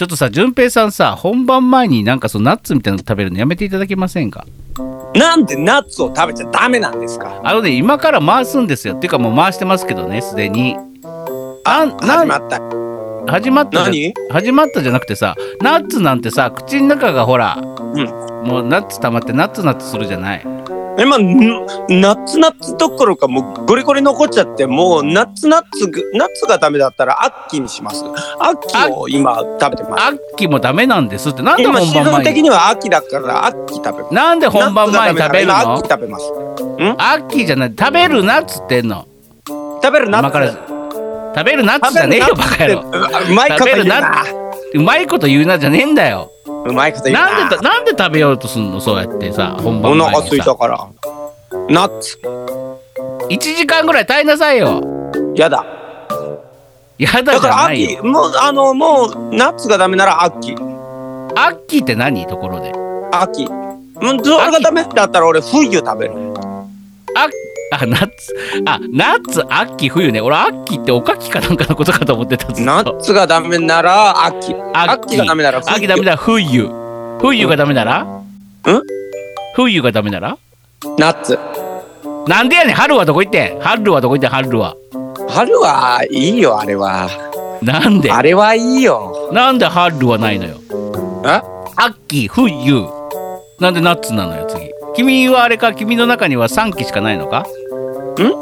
ちょっとさ順平さんさ本番前になんかそのナッツみたいなの食べるのやめていただけませんか？なんでナッツを食べちゃダメなんですか？あのね今から回すんですよ。っていうかもう回してますけどねすでに。あ始まった。始まったじゃ何？始まったじゃなくてさナッツなんてさ口の中がほら、ん。もうナッツ溜まってナッツナッツするじゃない今んナッツナッツどころかもうゴリゴリ残っちゃってもうナッツナッツがナッツがダメだったらアッキーにします。アッキーを今食べてます。秋もダメなんですって。なんで本番前に？的には秋だからアッキー食べます。なんで本番前に食べるナッツがダメなら今アッのキー食べます。秋じゃない。食べるなっつってんの？食べるナッツ今から。食べるなっつじゃねえよバカ野郎。うまいこと言うな。うまいこと言うなじゃねえんだようまいこと言うな。なんでたなんで食べようとすんの？そうやってさ本番お腹空い前にさたから。ナッツ。1時間ぐらい耐えなさいよ。やだ。やだじだからゃないよ。秋もうあのもうナッツがダメなら秋秋って何？ところで。秋うんそれがダメだったら俺冬食べる ああナッツあナッツ秋冬ね。俺秋っておかきかなんかのことかと思ってたナッツがダメなら秋。秋。がダメなら冬。秋ダメなら冬。冬がダメなら？ん？冬がダメなら？ナッツ。なんでやねん。春はどこ行ってん？春はどこ行ってん？春は。春はいいよあれは。なんで？あれはいいよ。なんで春はないのよ？え？秋冬。なんでナッツなのよ次。君はあれか？君の中には3期しかないのか？ん？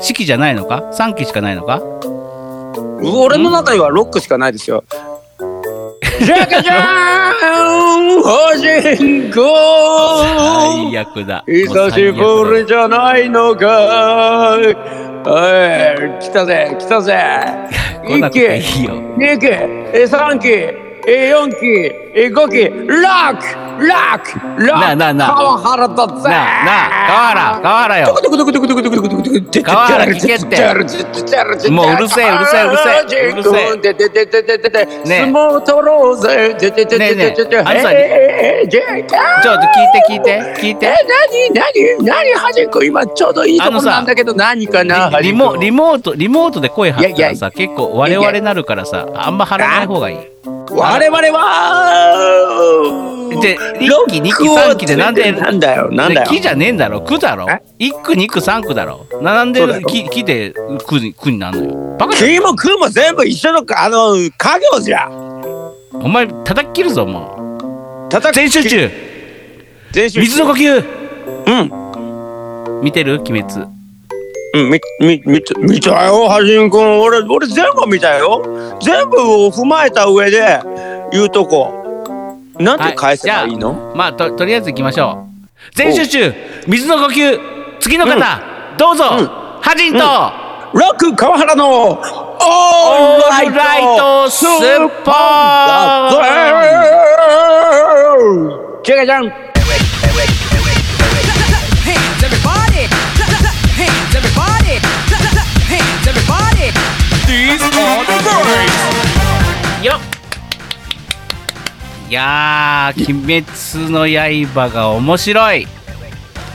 四季じゃないのか？3期しかないのか？俺の中にはロックしかないですよ。ジャカジャーン星人公最悪だ。久しぶりじゃないのか。おい来たぜ来たぜ。来なく一ていいよ。二期え三期え四期え五期ロックロックロック。なあなあなあ。川原だぜ。なあなあ川原川原よ。川原聞けってもううるせえうるせえうるせえうるせえねえ相撲取ろうぜねえねえあんさちょっと聞いて聞いて聞いえて、何何何端っこ今ちょうどいいところなんだけど何かなリモリモートリモートで声張ったらさ結構我々なるからさあんま張らない方がいい我々はで1期2期3期でなんでなんだよ。なんだよ。木じゃねえんだろ。区だろ。え？1区2区3区だろ。なんで木木で区に区になんのよ。バカじゃん。君も空も全部一緒のあの家業じゃ。お前叩き切るぞも叩う全集中。全集水の呼吸。うん。見てる？鬼滅うん、み、み、見た、見たよ、はじんくん。俺、俺全部見たよ。全部を踏まえた上で、言うとこ。なんて返せばいいの、まあととりあえず行きましょう。全集中水の呼吸。次の方、どうぞ、うん。ハジンと、ロック川原の、オールライトスーパーーチェケちゃん。The birds. よっ。いやー「鬼滅の刃」が面白い。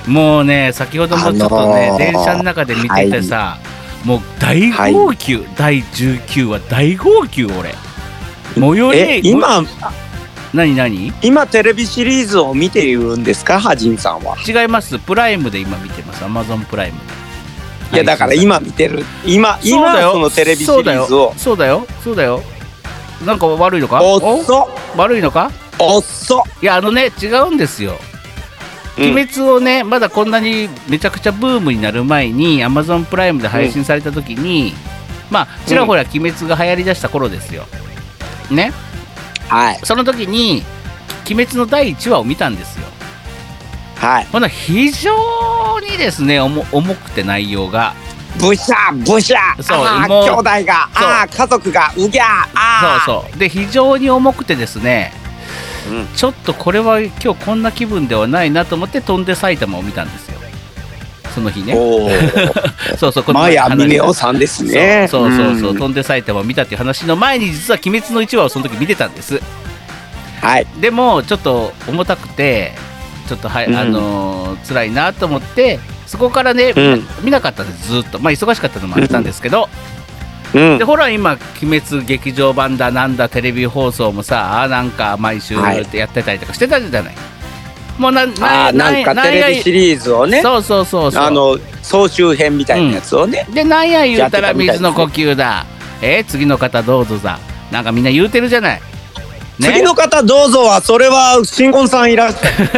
もうね先ほどもちょっとね、あのー電車の中で見ててさ、もう大号泣、第19話大号泣俺。最寄りえ、今、何何？今テレビシリーズを見ているんですか、はじんさんは？違います。プライムで今見てます。アマゾンプライムでいや、だから今見てる。今、今そのテレビシリーズを。そうだよ。そうだよ。なんか悪いのか？おっ。そ、お悪いのか？おっ。そ。いやあのね違うんですよ。うん。鬼滅をねまだこんなにめちゃくちゃブームになる前に Amazon プライムで配信された時に、まあちらほら鬼滅が流行りだした頃ですよ。ね？はい、その時に鬼滅の第1話を見たんですよ。はい。ほな非常にですね重重くて内容が。ブシャブシャそうあ兄弟が。あー家族が。うぎゃー。あー。そうそう。で非常に重くてですね、うん。ちょっとこれは今日こんな気分ではないなと思って飛んで埼玉を見たんですよ。その日ね。そうそうこのマヤ話峰夫さんですね。そうそうそうそう、ん。飛んで埼玉を見たっていう話の前に実は「鬼滅の一話」をその時見てたんです。はい。でもちょっと重たくてちょっとはい、うん。あのー辛いなと思ってそこからね、うん。見なかったんですずっと。まあ忙しかったのもあったんですけど、うん。でほら今「鬼滅」劇場版だなんだテレビ放送もさなんか毎週やってたりとかしてたじゃない、もうなあーなんかテレビシリーズをねそうそうそうそう。あの総集編みたいなやつをね、でなんや言うたら水の呼吸だ。え次の方どうぞさなんかみんな言うてるじゃない、ね、次の方どうぞはそれは新婚さんいらっしゃる。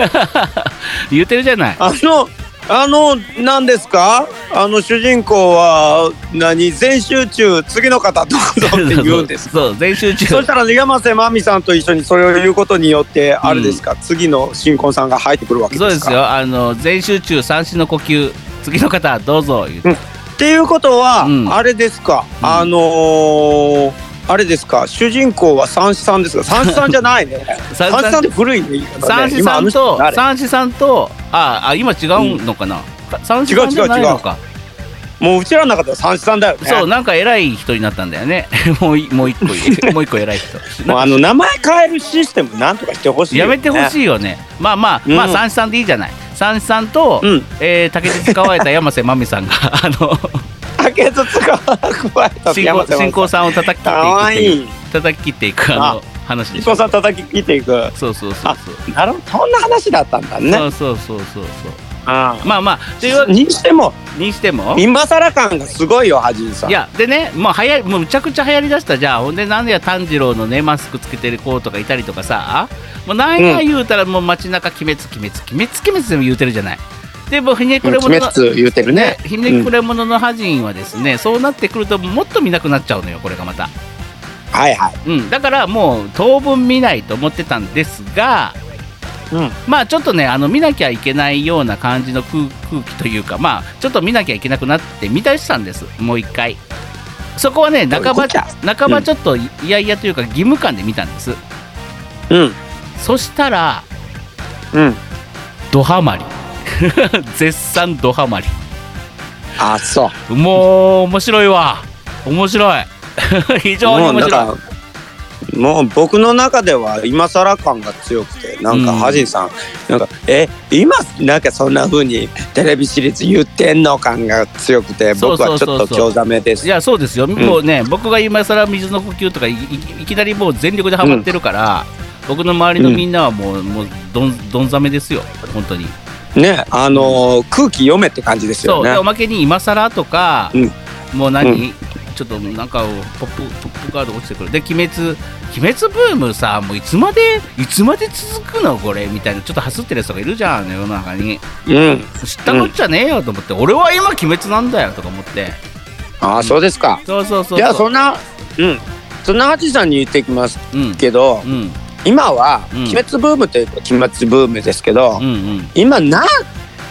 言うてるじゃない。あのあの何ですか？あの主人公は何？全集中次の方どうぞって言うんです そう全集中。そしたら山瀬まみさんと一緒にそれを言うことによってあれですか、次の新婚さんが入ってくるわけですか？そうですよ。あの全集中三子の呼吸。次の方どうぞ言うて。っていうことは、うん。あれですか、うん。あのーあれですか？主人公は三子さんですか？三子さんじゃないね。三三。子さんって古いね。三子今あの人さんと誰三子さんとああ今違うのかな、三子さんじゃないのか。もううちらの中では三子さんだよね。そうなんか偉い人になったんだよね。もういもう一個 もう一個偉い人。もうあの名前変えるシステムなんとかしてほしいよね、やめてほしいよね。まあまあ、うん。まあ三子さんでいいじゃない。三子さんと、うん。えー竹で使われた山瀬まみさんがあの竹筒が 新興さん。を叩き切っていくい叩き切っていくあの話で新しさん叩き切っていく。そうそうそうそう。なるほど。そんな話だったんだね。そうそうそうそうそう。あまあまあというにしても。にしても？今更感がすごいよはじんさん。いやでねもうはやもうむちゃくちゃ流行りだした。じゃあほんでなんでや炭治郎のねマスクつけてる子とかいたりとかさ。もうなんや言うたらもう街中鬼滅鬼滅鬼滅鬼滅でも言うてるじゃないでもうひねくれ鬼者の滅言うてるね。ひねくれ者のハジンはですね、そうなってくるともっと見なくなっちゃうのよこれがまた。はいはい。うん。だからもう当分見ないと思ってたんですがうん。まあちょっとねあの見なきゃいけないような感じの空空気というかまあちょっと見なきゃいけなくなって見たりしたんですもう一回。そこはね半ば半ばちょっといやいやというか義務感で見たんです。うん。そしたらうん。ドハマり 絶賛ドハマり。あそう。もう面白いわ。面白い。非常に面白い。もう僕の中では今更感が強くてなんかうん。ハジンさん、なんかえ今なんかそんな風にテレビシリーズ言ってんの感が強くて僕はちょっと興ざめです。いやそうですよ、もうね僕が今更水の呼吸とかいいいきなりもう全力でハマってるから、僕の周りのみんなはもう,、もうどんどんざめですよ。本当にねあのー空気読めって感じですよね。そうでおまけに今更とか、うん。もう何、うちょっとなんかポップポップカード落ちてくる。で鬼滅鬼滅ブームさもういつまでいつまで続くのこれみたいなちょっとハスってるやつとかいるじゃん世の中に。うん。知ったこっちゃねえよと思って、俺は今鬼滅なんだよとか思って。ああそうですか。そうそうそうじゃあそんなうん。そんなハジンさんに言ってきますうんけどうん今はうん。鬼滅ブームというか鬼滅ブームですけど、うんうん。今な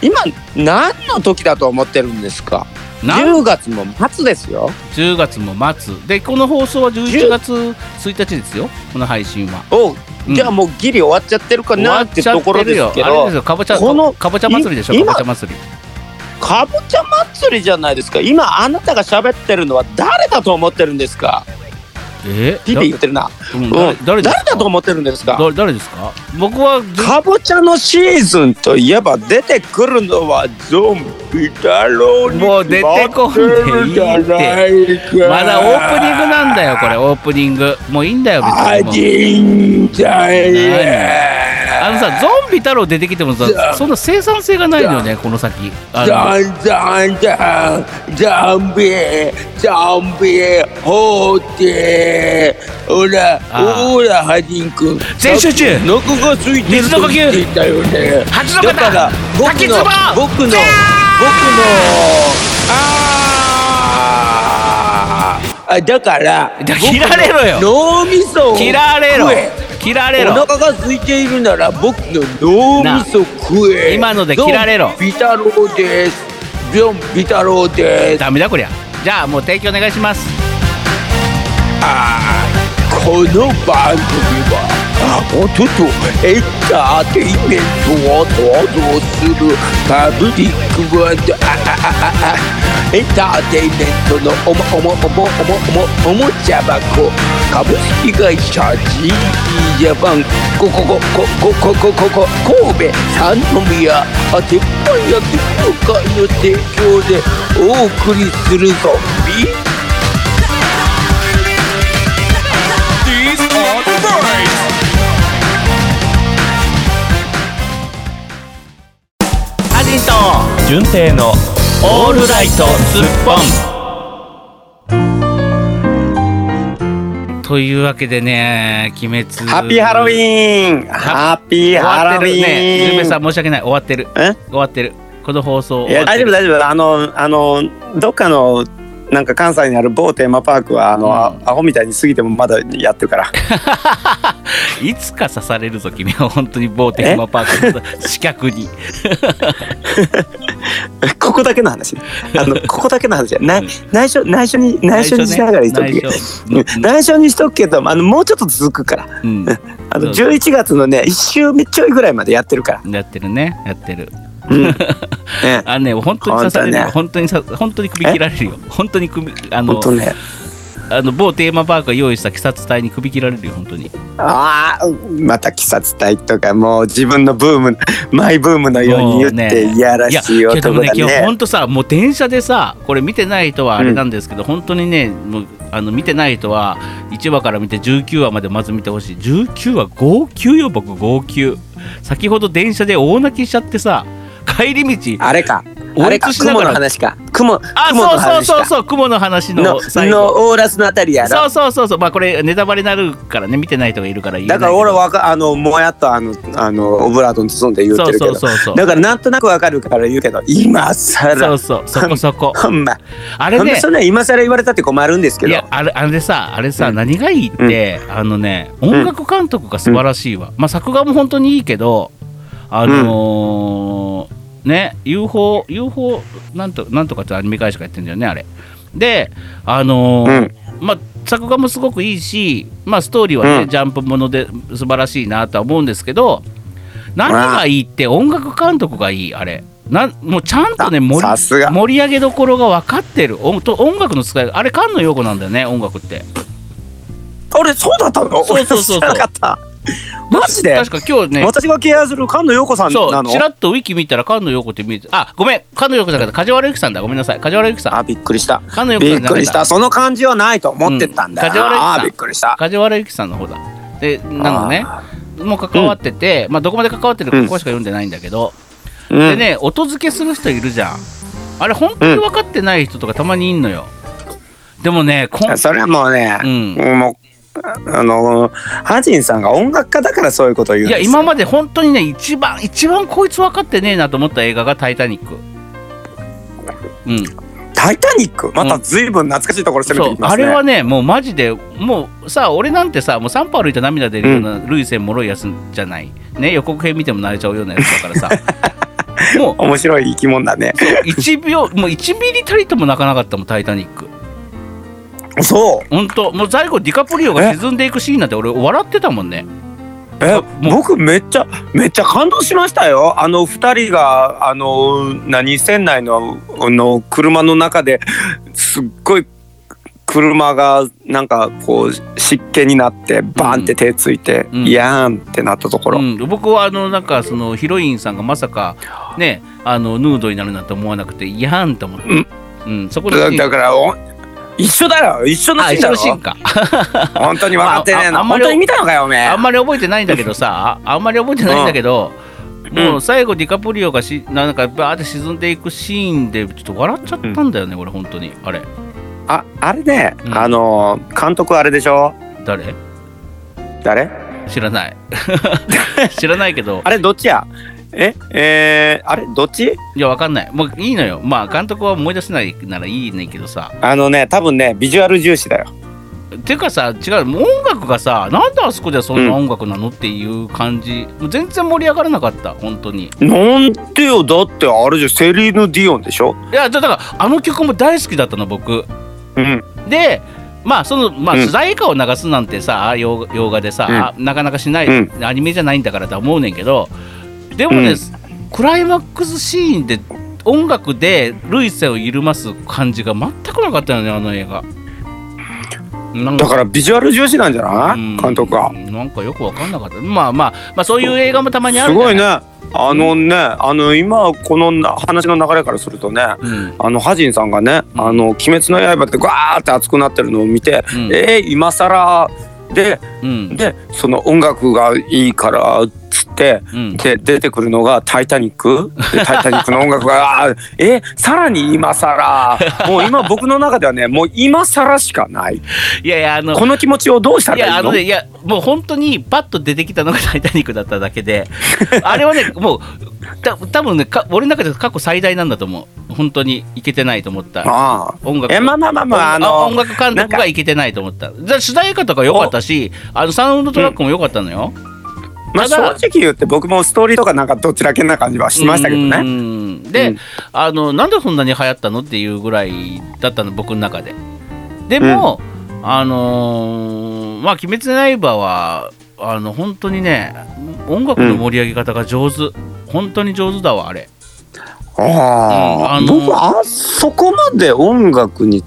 今何の時だと思ってるんですか？な？ん10月も末ですよ。10月も末。でこの放送は11月1日ですよこの配信は。おじゃあもうギリ終わっちゃってるかなってところですけどあれですよかぼちゃこのかぼちゃ祭りでしょいかぼちゃ祭り。かぼちゃ祭りじゃないですか。今あなたが喋ってるのは誰だと思ってるんですか？え？ピピ言ってるな、うんうん、誰誰だと思ってるんですか？誰誰ですか？僕はずかぼちゃのシーズンといえば出てくるのはゾンビだろうにもう出てこんでいいって。決まだオープニングなんだよこれオープニング。もういいんだよ別あにもう。じんだよあのさゾンビ太郎出てきてもさそんな生産性がないのよねこの先。あの。ザンビザンビホーテほらほらハジン君。全集中。お腹が空いてる水の呼吸たよね。八の方。だから僕の僕の僕の。あー。あだからだ切られろよ。脳みそを切られろ切られろ。お腹が空いているなら僕の脳みそ食え。今ので切られろ。ビ太郎です。ゾンビ太郎です。ダメだこりゃじゃあもう提供お願いします。あーこの番組は音とエンターテインメントを創造するパブリックワンドあああああエンターテインメントのおもおもおもおもおもおもちゃ箱。株式会社 GE ジャパン。こここここここここ神戸三宮鉄板焼き業界の提供でお送りするぞ。ビーアジト。純正のオールライトスッポンというわけでね鬼滅。ハッピーハロウィーン。ハッピーハロウィーン。ねゆうべさん申し訳ない。終わってる。え？終わってる。この放送いや大丈夫大丈夫。あのあのどっかのなんか関西にある某テーマパークはあの、うん。あアホみたいに過ぎてもまだやってるから。いつか刺されるぞ君は。本当に某テーマパークの刺客に ここだけの話。あの ここだけの話。な内緒内緒に内緒にしながら言っとくけど。内緒。にしとくけどあのもうちょっと続くから。うん。あのそう11月のね1週目ちょいぐらいまでやってるから、やってるね。やってる。うん。ね、あのね本当に刺されるよ。本本当にさ本当に首切られるよ。本当に首あのほんとねあの某テーマパークが用意した鬼殺隊に首切られるよ本当に。ああまた鬼殺隊とかもう自分のブーム マイブームのように言っていやらしいいやけど男だね。今日ね本当さもう電車でさこれ見てない人はあれなんですけど、本当にねもうあの見てない人は1話から見て19話までまず見てほしい。19話号泣よ僕号泣先ほど電車で大泣きしちゃってさ帰り道あれかあれか雲の話か。雲あ雲のそうそうそうそう雲の話のの最後。のオーラスのあたりやろ。そうそうそうそう。まあこれネタバレになるからね見てない人がいるから言えないだから俺はわかあのもやっとあのあのオブラートに包んで言ってるけど。そうそうそうそう。だからなんとなくわかるから言うけど今更。そうそう。そこそこ。ほんま。あれね。そんな今更言われたって困るんですけど。いやあれあれさあれさ、うん。何がいいって、あのね音楽監督が素晴らしいわ、まあ作画も本当にいいけどあのーね UFO UFO なんとなんとかってアニメ会社がやってんだよねあれ。であのーうん。まあ作画もすごくいいし、まあ、ストーリーはね、うん。ジャンプもので素晴らしいなとは思うんですけど何がいいって音楽監督がいいあれ。なんもうちゃんとね盛り盛り上げどころが分かってる。音と音楽の使いあれ菅野陽子なんだよね音楽って。俺そうだったの？そうそうそうそう マジで？確か今日ね私が敬愛する菅野陽子さんそうなのちらっとウィキ見たら菅野陽子って見えてあごめん菅野陽子だから梶原由紀さんだ。ごめんなさい。梶原由紀さん。あびっくりした。菅野陽子びっくりした。その感じはないと思ってたんだ。よ、うん。梶原由紀さん。あびっくりした。梶原由紀さんの方だ。でなのねもう関わってて、まあどこまで関わってるかここしか読んでないんだけど、うん。でね音付けする人いるじゃん。あれ本当に分かってない人とかたまにいんのよ。でもねこんそれはもうね、うん。もうあのハジンさんが音楽家だからそういうことを言うんいやですよ。今まで本当にね一番一番こいつ分かってねえなと思った映画が「タイタニック」うん。タイタニック？またずいぶん懐かしいところ攻めてきますね、あれはねもうマジでもうさ俺なんてさもう3歩歩いて涙出るような涙腺もろいやつじゃない。ね予告編見ても泣いちゃうようなやつだからさ。も う面白い生き物だね。1秒もう1ミリたりとも泣かなかったもん「タイタニック」そう。本当もう最後ディカプリオが沈んでいくシーンなんて俺笑ってたもんね。え？僕めっちゃめっちゃ感動しましたよ。あの二人があの何船内のあの車の中ですっごい車がなんかこう湿気になってバーンって手ついて、うん。いやーんってなったところ、うん、僕はあのなんかそのヒロインさんがまさかねあのヌードになるなんて思わなくていやーんと思って、うん。うん、そこでだだからお一緒だよ。一緒のあシーンだろ。一緒のシーンか。本当に分かってねえな、まあんまり本当に見たのかよおめえ。あんまり覚えてないんだけどさ。あんまり覚えてないんだけど、もう最後ディカプリオがしなんかバーって沈んでいくシーンでちょっと笑っちゃったんだよね、俺本当に。あれ。ああれね、うん。あの監督あれでしょ？誰？誰？知らない。知らないけど。あれどっちや？ええー、あれどっち？いやわかんない。もういいのよ。まあ監督は思い出せないならいいねんけどさ。あのね多分ねビジュアル重視だよ。てかさ違う音楽がさなんであそこではそんな音楽なのっていう感じ、もう全然盛り上がらなかった本当に。なんでよ。だってあれじゃセリーヌ・ディオンでしょ？いやだからあの曲も大好きだったの僕。うん。でまあそのまあうん。主題歌を流すなんてさ、洋画洋画でさ、なかなかしない、うアニメじゃないんだからとは思うねんけどでもね、うん。クライマックスシーンで音楽で類線を緩ます感じが全くなかったよねあの映画。だからビジュアル重視なんじゃない、うん。監督は。なんかよく分かんなかった。まあまあまあそういう映画もたまにあるすごいね。ゃあのねあの今このな話の流れからするとねうん。あのハジンさんがね「あの鬼滅の刃」ってガーって熱くなってるのを見て「うん。えー、今更でうん。でその音楽がいいからつってうん。で出てくるのが「タイタニック」で「タイタニック」の音楽が えさらに今更。もう今僕の中ではねもう今更しかない。いやいやあのこの気持ちをどうしたいやあらいいののねいやもう本当にパッと出てきたのが「タイタニック」だっただけで あれはねもうた多分ねか俺の中で過去最大なんだと思う。本当にいけてないと思った。ああ音楽。えまあまあまあまああの音楽監督がいけてないと思った。じゃあ主題歌とか良かったしあのサウンドトラックも良かったのよ、まあ正直言って僕もストーリーとかなんかどちらけな感じはしましたけどうね。ん。で、うん。あのなんでそんなに流行ったのっていうぐらいだったの僕の中で。でも、あのーまあ「鬼滅の刃は」あの本当にね音楽の盛り上げ方が上手、本当に上手だわあれ。あうんああ、の僕あそこまで音楽に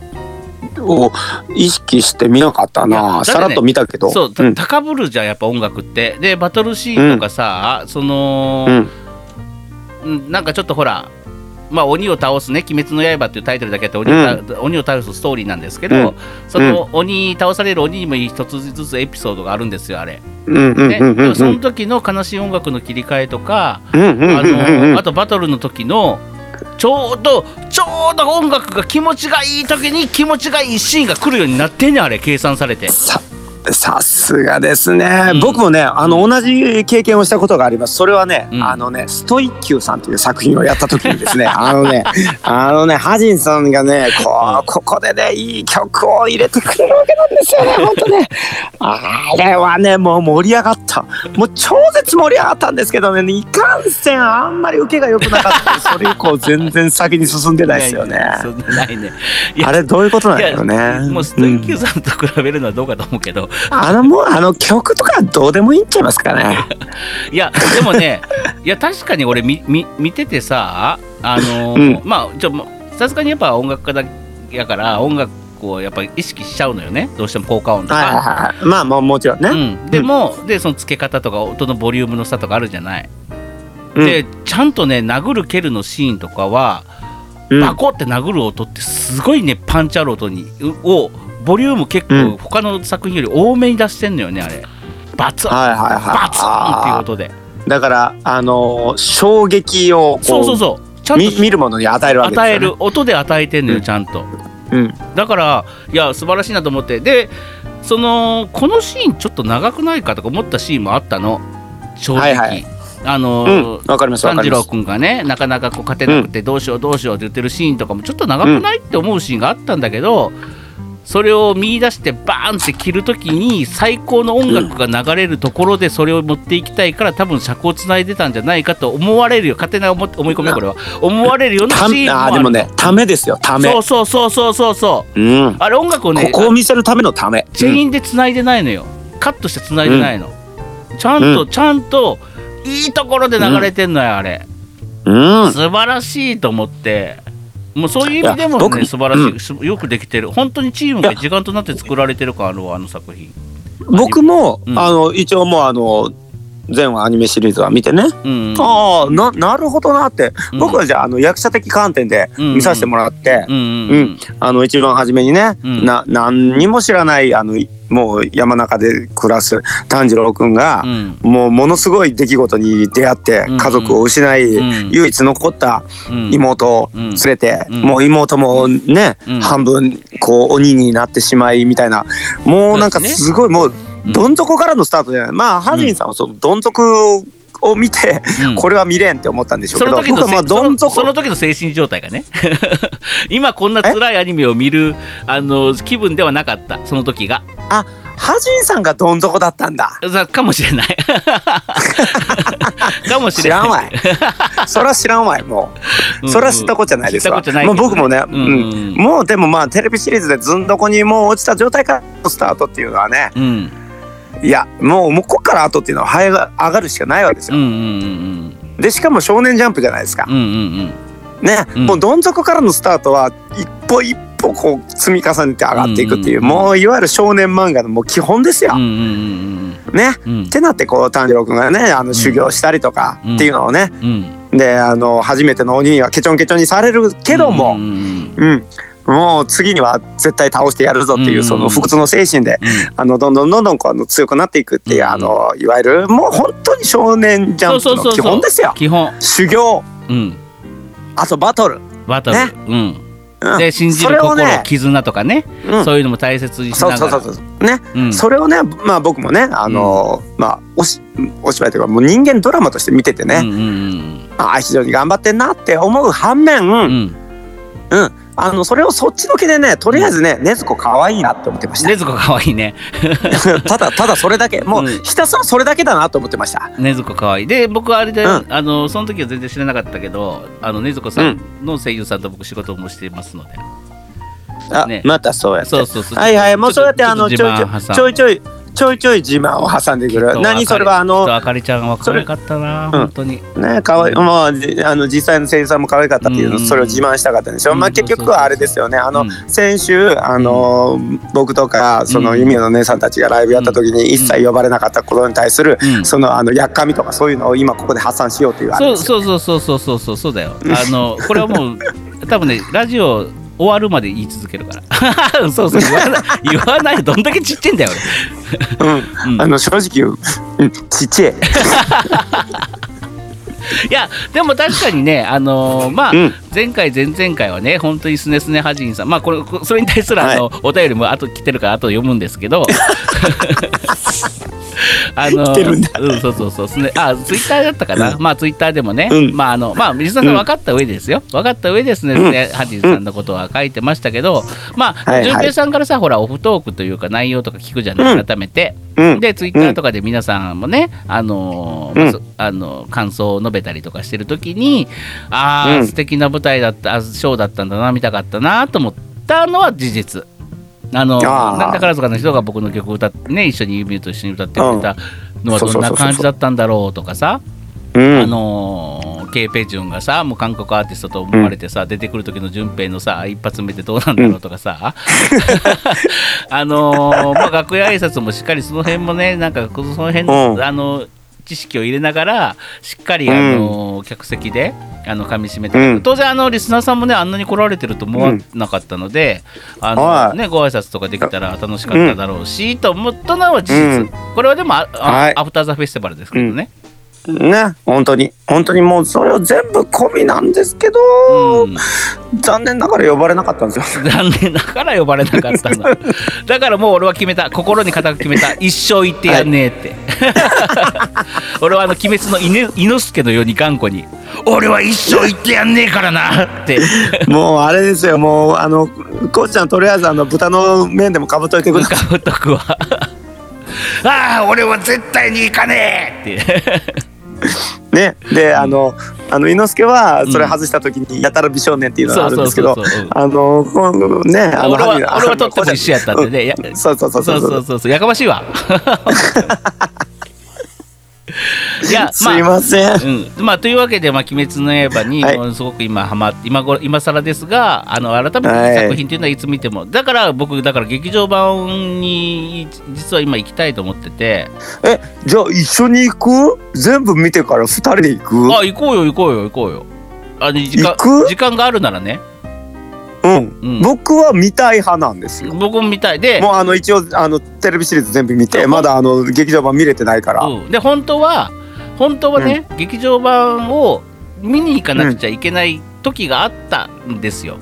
を意識して見なかったな。ねさらっと見たけど。そう、たん。高ぶるじゃんやっぱ音楽って。でバトルシーンとかさ、その、うん。うんなんかちょっとほらまあ鬼を倒すね「鬼滅の刃」っていうタイトルだけあって鬼を,、鬼を倒すストーリーなんですけど、うん。その鬼倒される鬼にも一つずつエピソードがあるんですよあれ。うんうんね。その時の悲しい音楽の切り替えとか、うんうんうんあうん。のあとバトルの時のちょうどちょうど音楽が気持ちがいい時に気持ちがいいシーンが来るようになってんねんあれ計算されて。ささすがですね、うん。僕もねあの同じ経験をしたことがあります。それはね、うん。あのねストイッキューさんという作品をやった時にですね あのねあのねハジンさんがねこうここでねいい曲を入れてくれるわけなんですよね 本当ね。あれはねもう盛り上がった。もう超絶盛り上がったんですけどねいかんせんあんまり受けが良くなかった。それ以降全然先に進んでないですよね。ね。あれどういうことなんだろうね。もうストイッキューさんと比べるのはどうかと思うけど、あのもうあの曲とかどうでもいいんちゃいますかね。いやでもねいや確かに俺みみ見ててさあのーうんまあちょさすがにやっぱ音楽家だやから音楽をやっぱり意識しちゃうのよねどうしても効果音とはいはいか。はい。まあもうもちろんね。うん、でも、でその付け方とか音のボリュームの差とかあるじゃない。うんでちゃんとね殴る蹴るのシーンとかは、うんバコって殴る音ってすごいねパンチある音にうをボリューム結うん構他の作品より多めに出してんのよねあれ。バツン、はいはいはい。バツンっていうあ音で。ーだからあのー衝撃をこうそうそうそう。ちゃんと見見るものに与えるわけですよね。与える音で与えてんのよ、うんちゃんとうん。だからいや素晴らしいなと思ってでそのこのシーンちょっと長くないかとか思ったシーンもあったの正直、はいはいあのうん。わかりますわ炭治郎。君がねなかなかこう勝てなくてどうしようどうしようって言ってるシーンとかもちょっと長くないって思うシーンがあったんだけど、それを見出してバーンって切るときに最高の音楽が流れるところでそれを持っていきたいから多分尺をつないでたんじゃないかと思われるよ勝手な思思い込みよこれは 思われるようなたシーンもあでもねためですよため。そうそうそうそうそうそううん。あれ音楽をねここを見せるためのため。チェインで繋いでないのよカットして繋いでないの、ちゃんと、うちゃんといいところで流れてんのよあれ、うん。うん。素晴らしいと思ってもうそういう意味でもね素晴らしい、うん。すよくできてる。本当にチームが時間となって作られてる感あるわあの作品。僕もうん。あの一応もうあの全話アニメシリーズは見てね。うん。ああななるほどなって。うん。僕はじゃああの役者的観点で見させてもらって。うんうんうん。あの一番初めにね、うん。な何にも知らないあのもう山中で暮らす炭治郎くんがう、ん。もうものすごい出来事に出会ってうん家族を失い、うん。唯一残ったうん。妹を連れて、うん。もう妹もね、うん。半分こう鬼になってしまいみたいな。もうなんかすすごいもううんどん底からのスタートじゃない。まあハジンさんはそのどん底をを見て、うん。これは見れんって思ったんでしょうけど。その時の僕はまあどん底。その時の精神状態がね。今こんな辛いアニメを見るあの気分ではなかったその時が。あハジンさんがどん底だったんだ。さかもしれない。かもしれない。知らんわい。それは知らんわいもう。それは知ったことじゃないですわ。知ったことじゃないけどもう僕もね、うん。うん。もうでもまあテレビシリーズでずんどこにもう落ちた状態からのスタートっていうのはねうんいやもうもうこっから後っていうのは早が上がるしかないわけですよ、うんうんうんでしかも少年ジャンプじゃないですか。うんうんうん。ね、うん。もうどん底からのスタートは一歩一歩こう積み重ねて上がっていくっていう、うんうんうん。もういわゆる少年漫画のもう基本ですよ、うんうんうんねうん。うん。ってなってこう炭治郎くんがねあの修行したりとかうんっていうのをね、うん。であの初めての鬼にはケチョンケチョンにされるけども、うんうん。うんもう次には絶対倒してやるぞっていう、うん。その不屈の精神で、うん。あのどんどんどんどんこうあの強くなっていくっていう、うん。あのいわゆるもう本当に少年ジャンプの基本ですよ。基本。修行。うん。あとバトル。バトル、ね。うん。うん。で信じる心、ね。絆とかね、うん。そういうのも大切にしながら。そうそうそうね、うん。それをねまあ僕もねあの、まあおしお芝居というかもう人間ドラマとして見ててね、うんうんああ非常に頑張ってんなって思う反面、うん。うんあのそれをそっちのけでねとりあえずね禰豆子可愛いなって思ってました。禰豆子可愛いね。ただただそれだけ。もううん。ひたすらそれだけだなと思ってました。禰豆子可愛い。で僕はあれで、うん。あのその時は全然知らなかったけどあの禰豆子さんの声優さんと僕仕事もしてますので、あ、ね。またそうやって。そうそうそう。はいはい。もうそうやってあのちちょょいちょいちょいちょいちょいちょい自慢を挟んでくる。何それはあのあかりちゃんは可愛かったな、本当に。ね可愛いまあじあの実際の声優さんも可愛かったっていうのうん。それを自慢したかったんでしょ、うん。まあ結局はあれですよね。あの、うん。先週あの、僕とかそのうん。弓矢の姉さんたちがライブやった時に一切呼ばれなかったことに対する、うん。そのあのやっかみとかそういうのを今ここで発散しようというそうそうそうそうそうそう。そうだよ。あのこれはもう多分ねラジオ終わるまで言い続けるから。そうそう言わない言わないどんだけちっちゃいんだようん。うん。あの正直ちっちゃい。俺 いやでも確かにねあのーまあ、うん。前回前々回はね本当にスネスネハジンさんまあこれこそれに対するあの、お便りも後来てるから後で読むんですけど。あの来てるんだ。うん、そうそうそうスネあツイッターだったかな、まあツイッターでもね、うん。まああのまあ水田さん分かった上でですよ、分かった上でスネスネハジンさんのことは書いてましたけど、まあはいはい。さんからさほらオフトークというか内容とか聞くじゃない、うん。改めて。うん。でツイッターとかで皆さんもね、あのーまああの感想を述べたりとかしてる時にああ、うん。素敵な舞台だったあショーだったんだな見たかったなと思ったのは事実。あのあー。なんだ宝塚の人が僕の曲を歌ってね一緒にユーミュと一緒に歌ってくれたのはどんな感じだったんだろうとかさうん。あのー、ケイ・ペジュンがさもう韓国アーティストと思われてさ、出てくる時の順平のさ一発目ってどうなんだろうとかさ、あのーまあ、楽屋挨拶もしっかりその辺もねなんかその辺、うん。あの知識を入れながらしっかり、あのー客席であの噛み締めて、うん。当然あのリスナーさんもねあんなに来られてると思わなかったので、あのはい。ね、ご挨拶とかできたら楽しかっただろうし、と思ったのは事実、うん。これはでもああはい。アフター・ザ・フェスティバルですけどね。ね本当に。本当にもうそれを全部込みなんですけど、うん。残念ながら呼ばれなかったんですよ。残念ながら呼ばれなかったのだ。からもう俺は決めた。心に固く決めた。一生言ってやんねえって、俺はあの鬼滅の犬猪之助のように頑固に俺は一生言ってやんねえからなって。もうあれですよ。もうあのこうちゃんとりあえずあの豚の面でもかぶっといてください。かぶとくわ。ああ俺は絶対に行かねえってね。であのあの猪之助はそれ外した時にやたら美少年っていうのがあるんですけどあのこのねあの俺は俺はとっても一緒やったんでね。いやうんそうそうそう。そうそうそうそう。やかましいわ いやすいません、うん、まあというわけで「まあ、鬼滅の刃に」はい。すごく今はま今頃今更ですがあの改めはい。て作品というのはいつ見ても、だから僕だから劇場版に実は今行きたいと思ってて。えじゃあ一緒に行く？全部見てから二人で行く？あ行こうよ行こうよ行こうよ。あの時間行く？時間があるならね、うん、うん、僕は見たい派なんですよ。僕も見たい。でもうあの一応あのテレビシリーズ全部見てまだあの劇場版見れてないから、うん、で本当は本当はね、劇場版を見に行かなくちゃいけない時があったんですよ。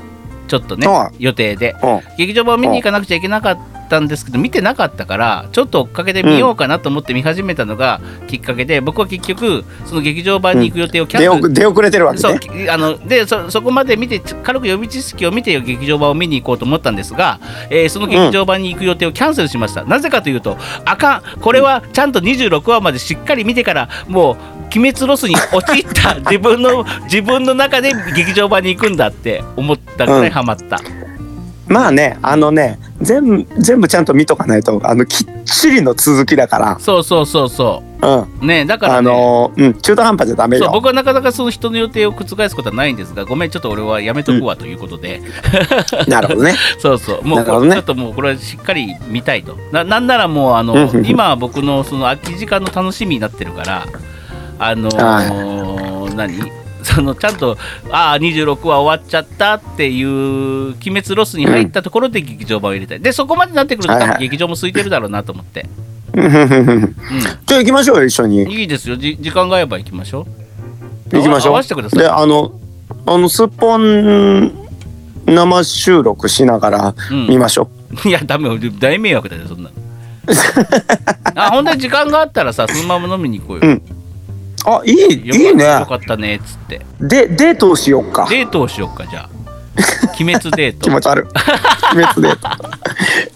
ちょっとね、は予定で。うん。劇場版を見に行かなくちゃいけなかったんですけど見てなかったからちょっと追っかけてみようかなと思って見始めたのがきっかけで、僕は結局その劇場版に行く予定をキャンセル、出遅出遅れてるわけそうあのでそそこまで見てち軽く予備知識を見て劇場版を見に行こうと思ったんですが、えーその劇場版に行く予定をキャンセルしました、なぜかというとあかんこれはちゃんと26話までしっかり見てからもう鬼滅ロスに陥った自分の自分の中で劇場版に行くんだって思ったぐらいハマった、まあねあのね全部全部ちゃんと見とかないとあのきっちりの続きだかそうそうそうそらうん。うねだから、ね、あのうん中途半端じゃダメよ。僕はなかなかその人の予定を覆すことはないんですがごめんちょっと俺はやめとくわということで、なるほどね。そうそう。もうね。ちょっともうこれはしっかり見たいと。ななんならもうあの、うん。うん今は僕のその空き時間の楽しみになってるからあのー何？そのちゃんとああ26話終わっちゃったっていう鬼滅ロスに入ったところで劇場版を入れたい、でそこまでなってくると多分劇場も空いてるだろうなと思って、じゃあ行きましょうよ一緒に。いいですよ。じ時間が合えば行きましょう。行きましょう。合わせてください。であのあのすっぽん生収録しながらうん。見ましょいやダメよ。大迷惑だよそんな あ本当に時間があったらさそのまま飲みに行こうよ、うん。う、あいいよいいね。よかったねっつって。でデートをしよっか。デートをしよっかじゃあ。鬼滅デート。気持ち悪い。鬼滅デート。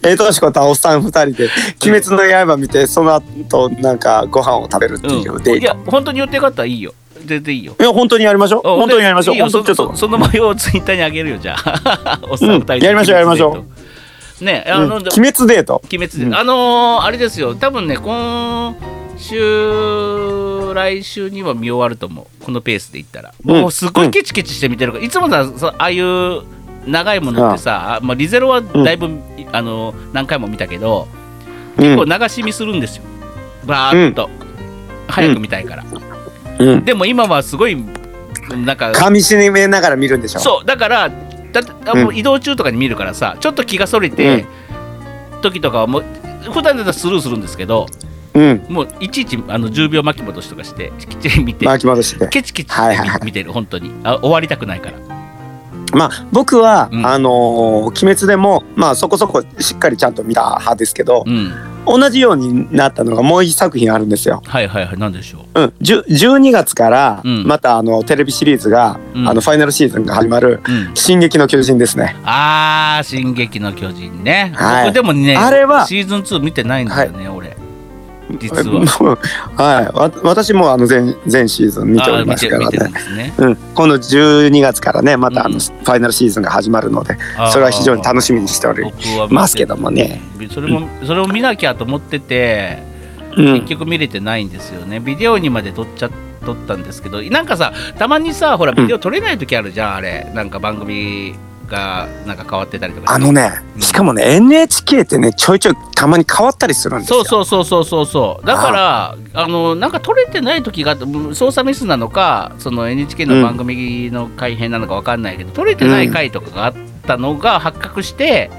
えーとしことおっさん二人で「鬼滅の刃」見てその後なんかご飯を食べるっていうデうん、いやート、本当に予定があったらいいよ。全然いいよ。いや本当にやりましょう。あ本当にやりましょう。いいっとそそその模様をツイッターにあげるよじゃあ。おっさん二人で、うんやりましょうやりましょう。ねあの、うん。鬼滅デート。鬼滅で、うん。あのーあれですよ。多分ね今週来週には見終わると思う。このペースでいったら、うん。もうすごいケチケチして見てるから。いつもさああいう長いものってさ、あまあ、リゼロはだいぶ、あの何回も見たけどうん。結構流し見するんですよ。バーっと、早く見たいから、うん。でも今はすごいなんか噛みしめながら見るんでしょ？そう。だからだあもう移動中とかに見るからさちょっと気がそれて、時とかはもう普段だったらスルーするんですけどうん。もういちいちあの10秒巻き戻しとかしてきっちり見て、巻き戻して。ケチケチしてはいはいはい。見てる本当に。あ終わりたくないから。まあ僕は、うん。あのー鬼滅でもまあそこそこしっかりちゃんと見た派ですけど、うん。同じようになったのがもう一作品あるんですよ。はいはいはい。なんでしょう。うん、10 12月からうん。またあのテレビシリーズが、うん。あのファイナルシーズンが始まるうん「進撃の巨人」ですね。あー「進撃の巨人ね」はい。僕でもねあれはシーズン2見てないんだよね、俺実は。はい。わ私もあの全全シーズン見ておりますからね。ね。うん、今度12月からねまたあの、うん。ファイナルシーズンが始まるのでそれは非常に楽しみにしておりますけどもね。それもそれを見なきゃと思っててうん。結局見れてないんですよね。ビデオにまで撮っちゃ撮ったんですけどなんかさたまにさほらビデオ撮れない時あるじゃん、あれ。なんか番組がなんか変わってたりとかあのねうん。しかもね NHK ってねちょいちょいたまに変わったりするんですよ。そうそうそうそうそうそう。だからあのなんか撮れてない時があってうん操作ミスなのかその NHK の番組の改編なのかわかんないけど、撮れてない回とかがあったのが発覚して、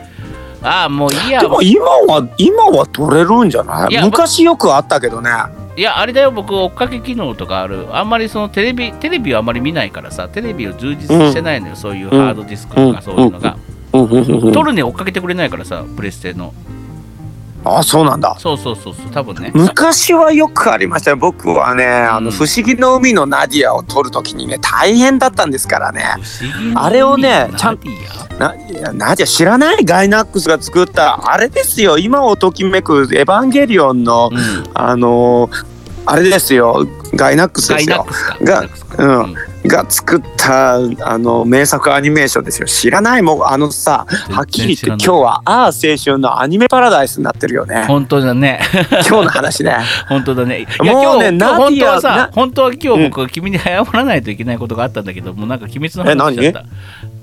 ああもういいや。でも今は今は取れるんじゃない？昔よくあったけどね。いやあれだよ。僕追っかけ機能とかある。あんまりそのテレビテレビをあんまり見ないからさ。テレビを充実してないのよ、そういうハードディスクとかそういうのが、うんうんうんうん撮るに追っかけてくれないからさプレステのあそうなんだ。そうそうそうそう多分ね。昔はよくありましたよ。僕はね「あうん。の不思議の海のナディア」を撮るときにね大変だったんですからね。あれをねちゃんナディア？ないやナディア知らないガイナックスが作ったあれですよ。今をときめく「エヴァンゲリオンの」うん。あのーあれですよ。ガイナックスですよ。ガイナックスか。うんが作ったあの名作アニメーションですよ。知らないもん。あのさはっきり言って今日は「ああ青春」のアニメパラダイスになってるよね。本当だね。今日の話ね。本当だね。もうね今日今日本当はさな本当は今日僕、君に謝らないといけないことがあったんだけどもうなんか鬼滅の話しちゃった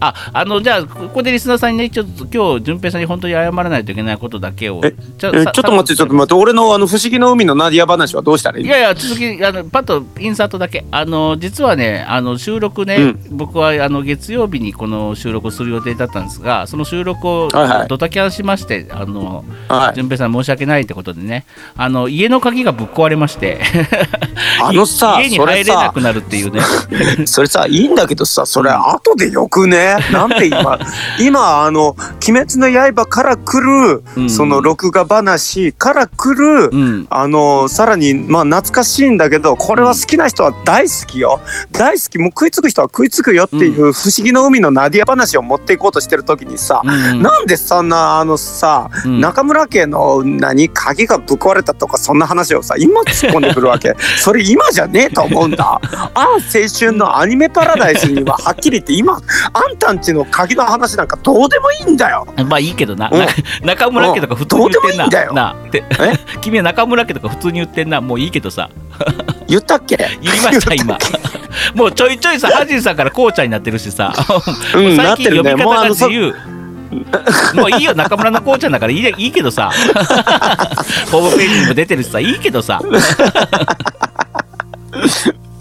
ああのじゃあここでリスナーさんにねちょっと今日順平さんに本当に謝らないといけないことだけを。えちょえちょっと待ってちょっと待って俺のあの不思議の海のナディア話はどうしたらいい？いやいや続きあのパッとインサートだけ。あの実はねあの収録ね、うん。僕はあの月曜日にこの収録をする予定だったんですがその収録をはいはい。ドタキャンしましてあのはい。順平さん申し訳ないってことでねあの家の鍵がぶっ壊れまして。あのさ 家にそれさ入れなくなるっていうね。それさいいんだけどさそれ後でよくね？なんで今今あの「鬼滅の刃」から来る、うん。その録画話から来る、うん。あのさらにまあ懐かしいんだけどこれは好きな人は大好きよ。大好きもう食いつく人は食いつくよっていう不思議の海のナディア話を持っていこうとしてる時にさ、うんなんでそんなあのさ、うん。中村家の何鍵がぶっ壊れたとかそんな話をさ今突っ込んでくるわけ。それ今じゃねえと思うんだ。ああ青春のアニメパラダイスにははっきり言って今あんたんちの鍵の話なんかどうでもいいんだよ。まあいいけどな、うん。な中村家とか普通に言ってんな。どうでもいいんだよ。な。って 君は中村家とか普通に言ってんな。もういいけどさ。言ったっけ？言いました今。もうちょいちょいさ、ハジンさんからこうちゃんになってるしさ。う最近呼び方が自由。もういいよ中村のこうちゃんだからいいいいけどさ。ホームページにも出てるしさ。いいけどさ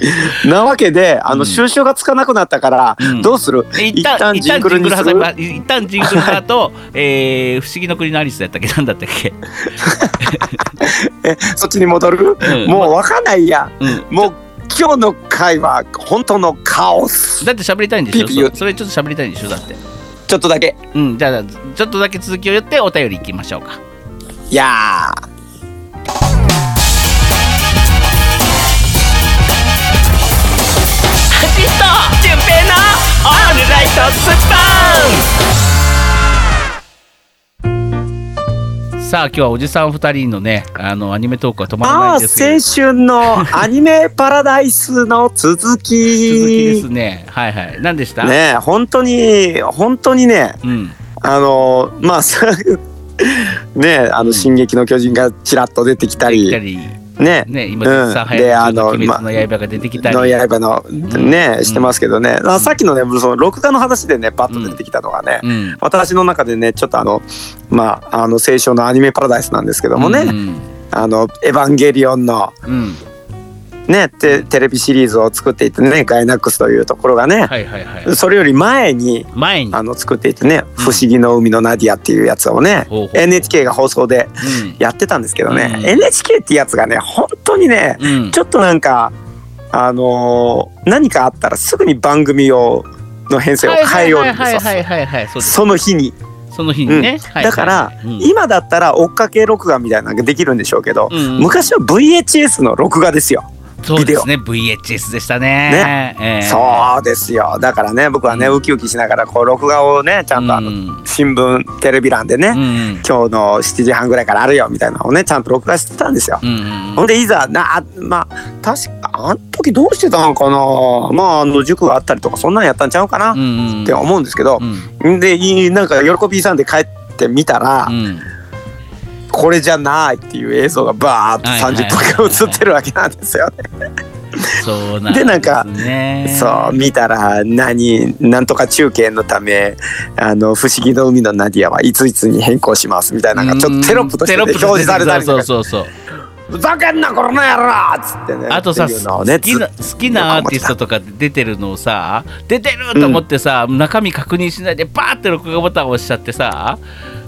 なわけであうん。の収集がつかなくなったから、うん。どうする？一旦ジングルにする一旦ジングル挟みま一旦ジングルの後、えー、不思議の国のアリスやったっけ？なんだったっけ、えそっちに戻る、うん。もうわかんないや。うん、もう今日の回は本当のカオス。だって喋りたいんでしょ？ピーピそそれちょっと喋りたいんでしょ？だって。ちょっとだけ。うんじゃあちょっとだけ続きを言ってお便りいきましょうか。いやアオールライトスさあ今日はおじさん2人のねあのアニメトークは止ーまらないんですけど青春のアニメパラダイスの続き。続きですね。はいはい。何でした、ねえ本当に本当にねうん。あのまあさ ねえあの「進撃の巨人」がちらっと出てきたり。できたりね。ね今うん実際流の鬼滅の刃が出てきたり、の刃のねうん。してますけどね、あさっきのねその録画の話でねパッと出てきたのがね、うん。私の中でねちょっとあのまああの青春のアニメパラダイスなんですけどもね、うん。あの「エヴァンゲリオン」のうんねテテレビシリーズを作っていてねガイナックスというところがね、はいはいはい。それより前に前に。あの作っていてね「不思議の海のナディア」っていうやつをね、ほうほう。NHK が放送でうん。やってたんですけどね、うん。NHK ってやつがね本当にねうん。ちょっとなんかあのー何かあったらすぐに番組をの編成を変えようはいはいんですよはいはいはいその日に。その日にね、はいはい。だから、うん。今だったら追っかけ録画みたいなのができるんでしょうけど、うん。昔は VHS の録画ですよ、そうですね。VHS でしたね。えーそうですよ。だからね僕はねうん。ウキウキしながらこう録画をねちゃんとあの、うん。新聞テレビ欄でね、うん今日の7時半ぐらいからあるよみたいなのをねちゃんと録画してたんですよ。ほんでいざなあまあ確かあの時どうしてたのかな？まああの塾があったりとかそんなんやったんちゃうかな、って思うんですけど。う、ん。でなんか喜びさんで帰ってみたら、うんこれじゃないっていう映像がバーッとはいはいはい30分間映ってるわけなんですよね。そうなんでなんかそう見たら何なんとか中継のためあの不思議の海のナディアはいついつに変更しますみたいなのがちょっとテロップとして、ね、テロップ表示されたりとか。そうそうそうふざけんなこの野郎っつってね。あとさね好きな好きなアーティストとか出てるのをさ出てると思ってさ、中身確認しないでバーって録画ボタンを押しちゃってさ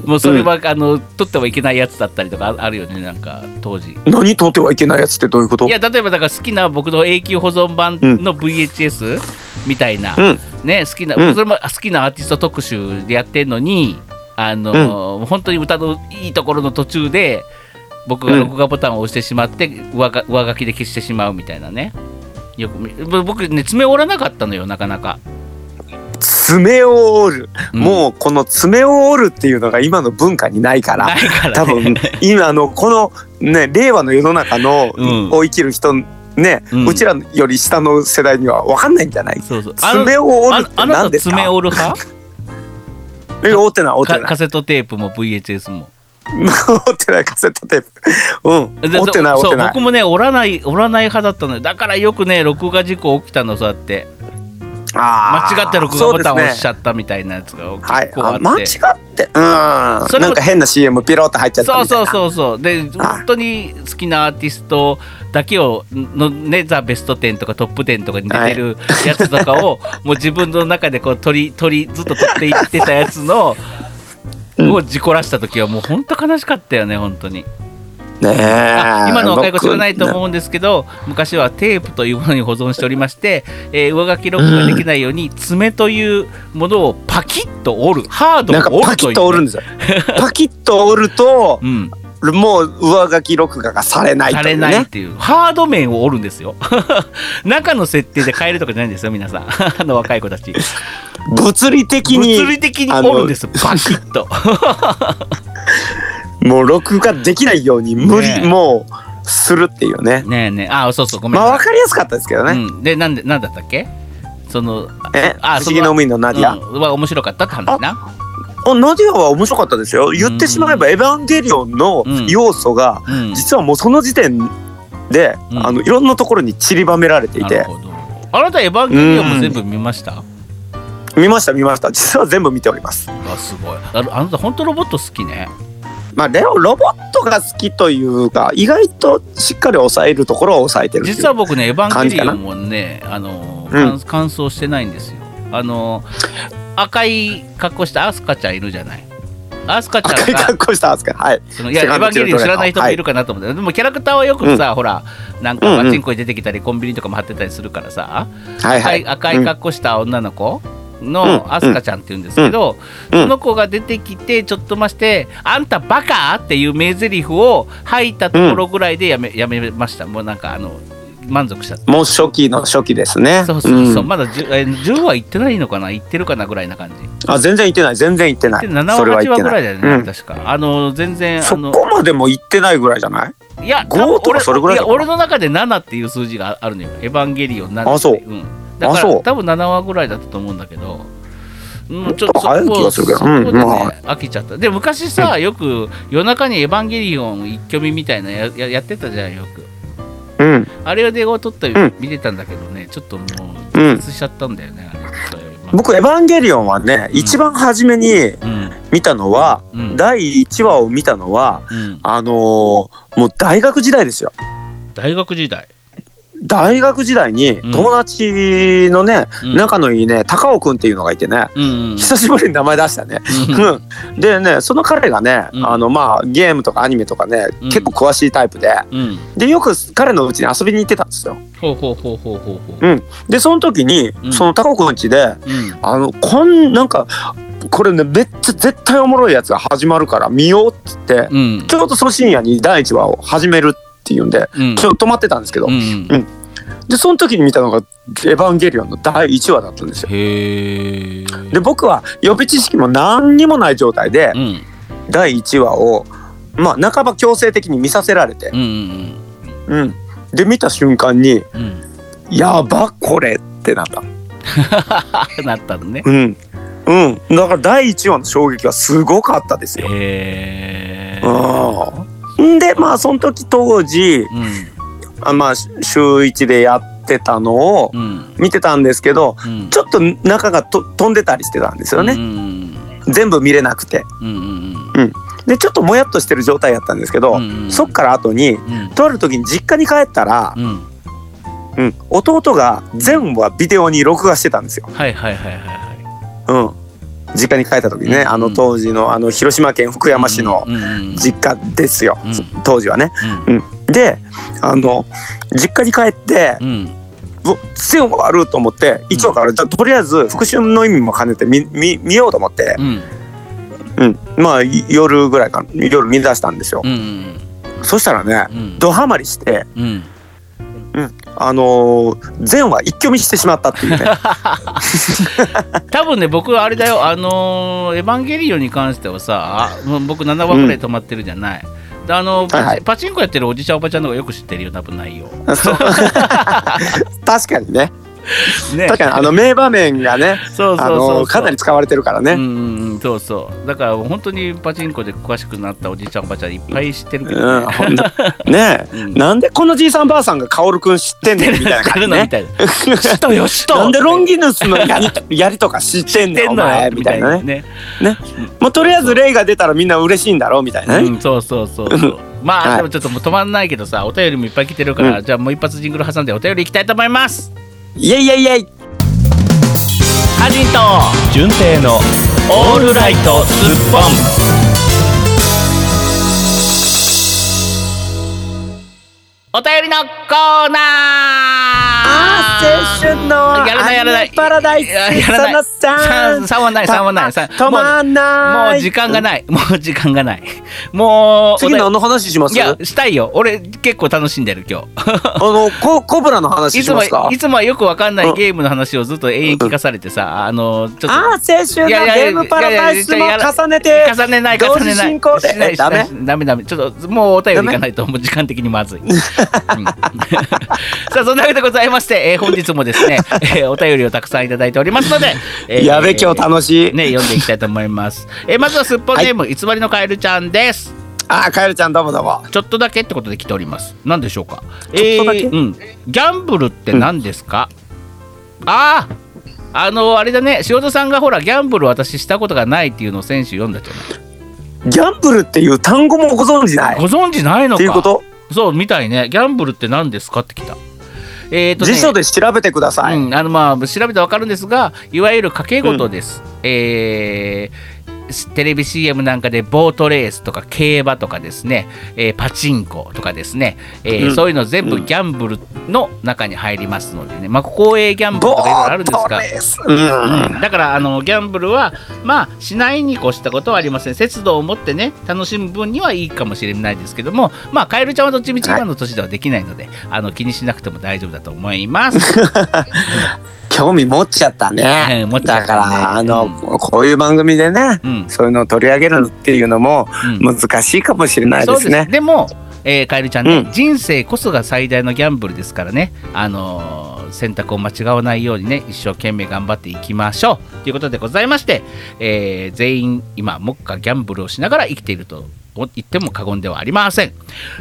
もうそれは、あの撮ってはいけないやつだったりとかああるよねなんか当時。何撮ってはいけないやつってどういうこと？いや例えばだから好きな僕の永久保存版の VHS みたいな、うん。ね好きな、うん。それも好きなアーティスト特集でやってんのにあの、本当に歌のいいところの途中で僕が録画ボタンを押してしまって上が上書きで消してしまうみたいなね。よく見僕ね爪折らなかったのよなかなか、爪を折る、うん。もうこの爪を折るっていうのが今の文化にないから。ないから、多ね、分 今あのこのね令和の世の中の、うん。を生きる人ね、ううんちらより下の世代には分かんないんじゃない？そうそう。爪を折るってああなた何ですか？爪折る派？え折ってない折ってない。かカセットテープも VHS も。折ってないカセットテープ。うん。で折ってない折そうってない。僕もね折らない折らない派だったのよ。だからよくね録画事故起きたのそうやって間違って録画ボタンを押しちゃったみたいなやつが結はい構あって、あ間違って。うん。それもなんか変な CM ピロって入っちゃったそうみたいな。そうそうそうで本当に好きなアーティストだけをのねザ・ベスト10とかトップ10とかに出てるやつとかを、もう自分の中でこう取り 取りずっと取っていってたやつの、うん。を事故らした時はもう本当悲しかったよね本当に今の若い子知らないと僕思うんですけど昔はテープというものに保存しておりまして、えー上書き録画できないように爪というものをパキッと折るハードなんかを折るという。パキッと折るんですよ。パキッと折るとうん、もう上書き録画がされないとされいうね。ないっていう。ハード面を折るんですよ。中の設定で変えるとかじゃないんですよ皆さん。あの若い子たち。物理的に物理的に折るんですよ。パキッともう録画できないように無理、ねえ。もうするっていうね。ねえねえ。あそうそうごめんまあ分かりやすかったですけどね、うん、でなんでなんだったっけ？そのえ？あ不思議の海のナディア、うん。は面白かったって話な？あナディアは面白かったですよ。言ってしまえば「エヴァンゲリオン」のうん。要素がうん。実はもうその時点で、うん。あのいろんなところに散りばめられていて。あなたエヴァンゲリオンも全部見ました、見ました見ました。実は全部見ております。あすごい。あのあなた本当ロボット好きねまあレオロボットが好きというか意外としっかり抑えるところを抑えてる実は僕ね、エヴァンゲリオンもね、あの、うん。完完走してないんですよ。あの、赤い格好したアスカちゃんいるじゃない。アスカちゃんが赤い格、好したんですかはい。そのいや、エヴァンゲリオン知らない人もいるかかなと思って、でもキャラクターはよくさ、ほら、なんかうんうん。パチンコに出てきたり、コンビニとかも貼ってたりするからさ、はいはい。赤い赤い格好した女の子うんのアスカちゃんって言うんですけど、うん。その子が出てきてちょっとまして「あんたバカ!」っていう名台詞を吐いたところぐらいでやめ,、やめました。もうなんかあの満足しちゃったもう初期の初期ですね。そうそうそう、ん。まだ 10, え10話いってないのかな？いってるかなぐらいな感じ。あ全然行ってない。全然行ってない。で7それ話8は行ってない。話ぐらいだよね、うん。確か。あの全然あそのこまでも行ってないぐらいじゃない？いや5とかそれぐらいだ俺の中で7っていう数字があるのよ。エヴァンゲリオン7ってあそうんだから多分7話ぐらいだったと思うんだけどうん、ちょっと早い気がするけど。ね、うんまあ。飽きちゃった。で昔さ、よく夜中に「エヴァンゲリオン」一挙見みたいなやややってたじゃんよく。うん。あれを電話取ったりうん。見てたんだけどね、ちょっともううん挫折しちゃったんだよね、あれそれまあ僕エヴァンゲリオンはね一番初めにうん。見たのはうん。第1話を見たのはうん、あのーもう大学時代ですよ。大学時代、大学時代にうん。友達のね、うん。仲のいいね高尾くんっていうのがいてね、うんうん久しぶりに名前出したね。でねその彼がね、うん。あのまあゲームとかアニメとかね、うん。結構詳しいタイプで。うん。でよく彼のうちに遊びに行ってたんですよ。ほうほうほうほうほうほう。うん、でその時に、うん。その高尾くん家でうん。あのこんなんかこれねめっちゃ絶対おもろいやつが始まるから見ようっつって、うん。ちょうどその深夜に第1話を始めるっていうんで、うん。ちょっと止まってたんですけど、うんでその時に見たのが「エヴァンゲリオン」の第1話だったんですよ。で僕は予備知識も何にもない状態でうん。第1話をまあ半ば強制的に見させられてう、んうんうん、で見た瞬間にうん。うん「やばこれ!」ってなった。なったのね。うん。うん、だから第1話の衝撃はすごかったですよ。へえうん、でまあその時当時うん。あまあ週1でやってたのをうん。見てたんですけどうん。ちょっと中がと飛んでたりしてたんですようね、ん全部見れなくて。うんうんでちょっともやっとしてる状態やったんですけど、うんそっから後にうん。とある時に実家に帰ったらう、ん。うん、弟が全話ビデオに録画してたんですよ、はいはいはいはいはい。うん、実家に帰った時にね、うんあの当時のあの広島県福山市のうんうん実家ですよ、うん。当時はね。うん。であの実家に帰ってうん。うわ全話あると思って1話から、だとりあえず復習の意味も兼ねて見見見ようと思って。う、ん。うん、まあい夜ぐらいか夜見出したんですよ。うんうん。そしたらねうん。ドハマりして、うんあのー全話一挙見してしまったっていうね。多分ね僕あれだよ。あのーエヴァンゲリオンに関してはさ僕7話ぐらい止まってるじゃない、であのパチ,、はいはい。パチンコやってるおじちゃんおばちゃんの方がよく知ってるよ多分内容。確かにねね。確かにあの名場面がねあそうそうそう。かなり使われてるからね。うんうんうん。そうそうだから本当にパチンコで詳しくなったおじいちゃんおばちゃんいっぱい知ってるけど、うん、ねえ、うん。なんでこのじいさんばあさんが薫くん知ってんねんみたいな。感じね。みたいな知っとよ知っとなんでロンギヌスのやりやりとか知ってんねんお前みたいなね。ね。ね、もうとりあえずレイが出たらみんな嬉しいんだろうみたいなね。うん、そうそうそうそう。まあ、はい。でもちょっともう止まんないけどさお便りもいっぱい来てるから、うじゃあもう一発ジングル挟んでお便りいきたいと思いますイエイイエイイエイ。ハジンと純正のオールライトスッポン。お便りのコーナー。青春のやらないやらない。パラダイスいややらない。その三3はない3はない三止まんない。もう時間がない。もう時間がない。もう次何の話します？いやしたいよ。俺結構楽しんでる今日。あのココブラの話いつもしますか？いつもはよくわかんないうん。ゲームの話をずっと永遠聞かされてさあのちょっと。あー青春のゲームパラダイスも重ねて重ねない重ねない。進行で。しないえダメしないダメダメ。ちょっともうお便りいかないともう時間的にまずい、うん。さあそんなわけでございまして、えー本日もですね、えーお便りをたくさんいただいておりますので、えーやべ今日楽しい、ね読んでいきたいと思います、えーまずはすっぽんネーム、偽りのカエルちゃんです。あーカエルちゃんどうもどうも。ちょっとだけってことで来ております。何でしょうか？ちょっとだけ？えーうん、ギャンブルって何ですか、あああのあれだね。塩田さんがほらギャンブル私したことがないっていうのを先週読んだじゃない？ギャンブルっていう単語もご存知ない？ご存知ないのか？っていうこと？そうみたいね。ギャンブルって何ですか？ってきたえーとね辞書で調べてください、うん、あのまあ調べてわかるんですがいわゆる賭け事です、えーテレビ CM なんかでボートレースとか競馬とかですね、えーパチンコとかですね、えーうん。そういうの全部ギャンブルの中に入りますのでね、まあ、公営ギャンブルとかいろいろあるんですが。うん。うん。だからあのギャンブルはまあしないに越したことはありません。節度を持ってね楽しむ分にはいいかもしれないですけどもまあカエルちゃんはどっちみち今の年ではできないので、あの気にしなくても大丈夫だと思います。興味持っちゃったね、ねだからあの、うこういう番組でね、うん。そういうのを取り上げるっていうのもうん。難しいかもしれないですね、でも、えーカエルちゃんね、うん。人生こそが最大のギャンブルですからね、あのー選択を間違わないようにね一生懸命頑張っていきましょう。ということでございまして、えー全員今目下ギャンブルをしながら生きていると言っても過言ではありません。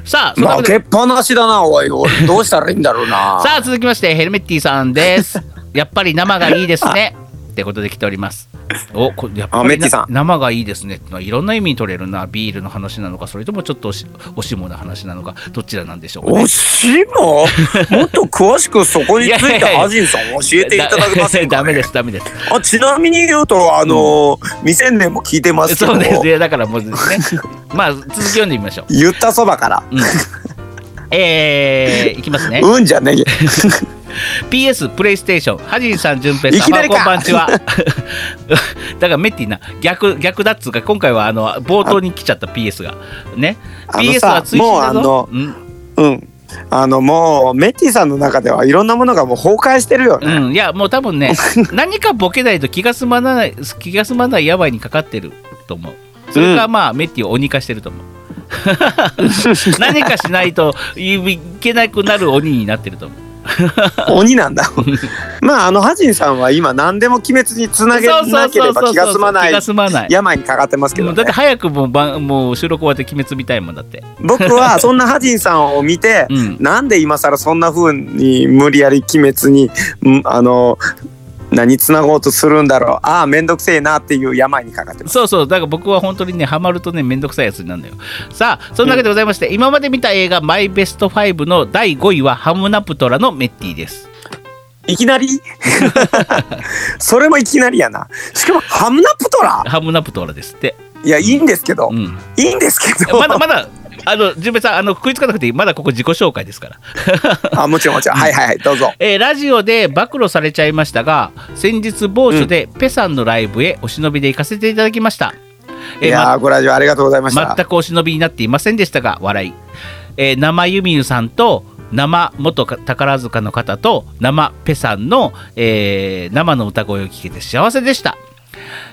さあ負けっぱなしだなおい。俺どうしたらいいんだろうな。さあ続きましてヘルメッティさんですやっぱり生がいいですね。ってことで来ております。おこやっぱり生がいいですね。ってのはいろんな意味に取れるな。ビールの話なのかそれともちょっとおしおしもの話なのか。どちらなんでしょうかね。おしも？もっと詳しくそこについていやいやいや。ハジンさん教えていただけませんか、ね、ダメですダメです。あちなみに言うとあの、未成年も聞いてますけど。そうですいやだからもうですね。まあ続き読んでみましょう。言ったそばから。うん。えー、いきますね。うんじゃねえ PS プレイステーションハジンさん順平さんこんばんちは。だからメッティな逆逆だっつうか今回はあの冒頭に来ちゃった PS が。ね。PS さは追伸だぞ。もうん。うん。あのもうメッティさんの中ではいろんなものがもう崩壊してるよね、うん、いやもう多分ね 何かボケないと気が済まない気が済まない病にかかってると思う。それがまあ、メッティを鬼化してると思う。何かしないといけなくなる鬼になってると思う 鬼なんだ。まああのハジンさんは今何でも鬼滅につなげなければ気が済まない病にかかってますけど、ね。だって、早くもうもう収録終わって鬼滅見たいもんだって。僕はそんなハジンさんを見て、うん。なんで今更そんな風に無理やり鬼滅にんあの何つなごうとするんだろう。ああ面倒くせえなっていう病にかかってます。そうそう。だから僕は本当にねハマるとねめんどくさいやつになるんだよ。さあそんなわけでございまして、今まで見た映画マイベスト5の第5位はハムナプトラのメッティです。いきなり？それもいきなりやな。しかもハムナプトラ？ハムナプトラですって。いやいいんですけど、うん。いいんですけど。まだまだ あの順平さんあの食いつかなくていい。まだここ自己紹介ですから。あもちろんもちろん。はいはいはいどうぞ。えーラジオで暴露されちゃいましたが先日某所でペさんのライブへお忍びで行かせていただきました、いえーやーご来場ありがとうございました。全くお忍びになっていませんでしたが笑い、えー生ユミユさんと生元宝塚の方と生ペさんの、えー生の歌声を聞けて幸せでした、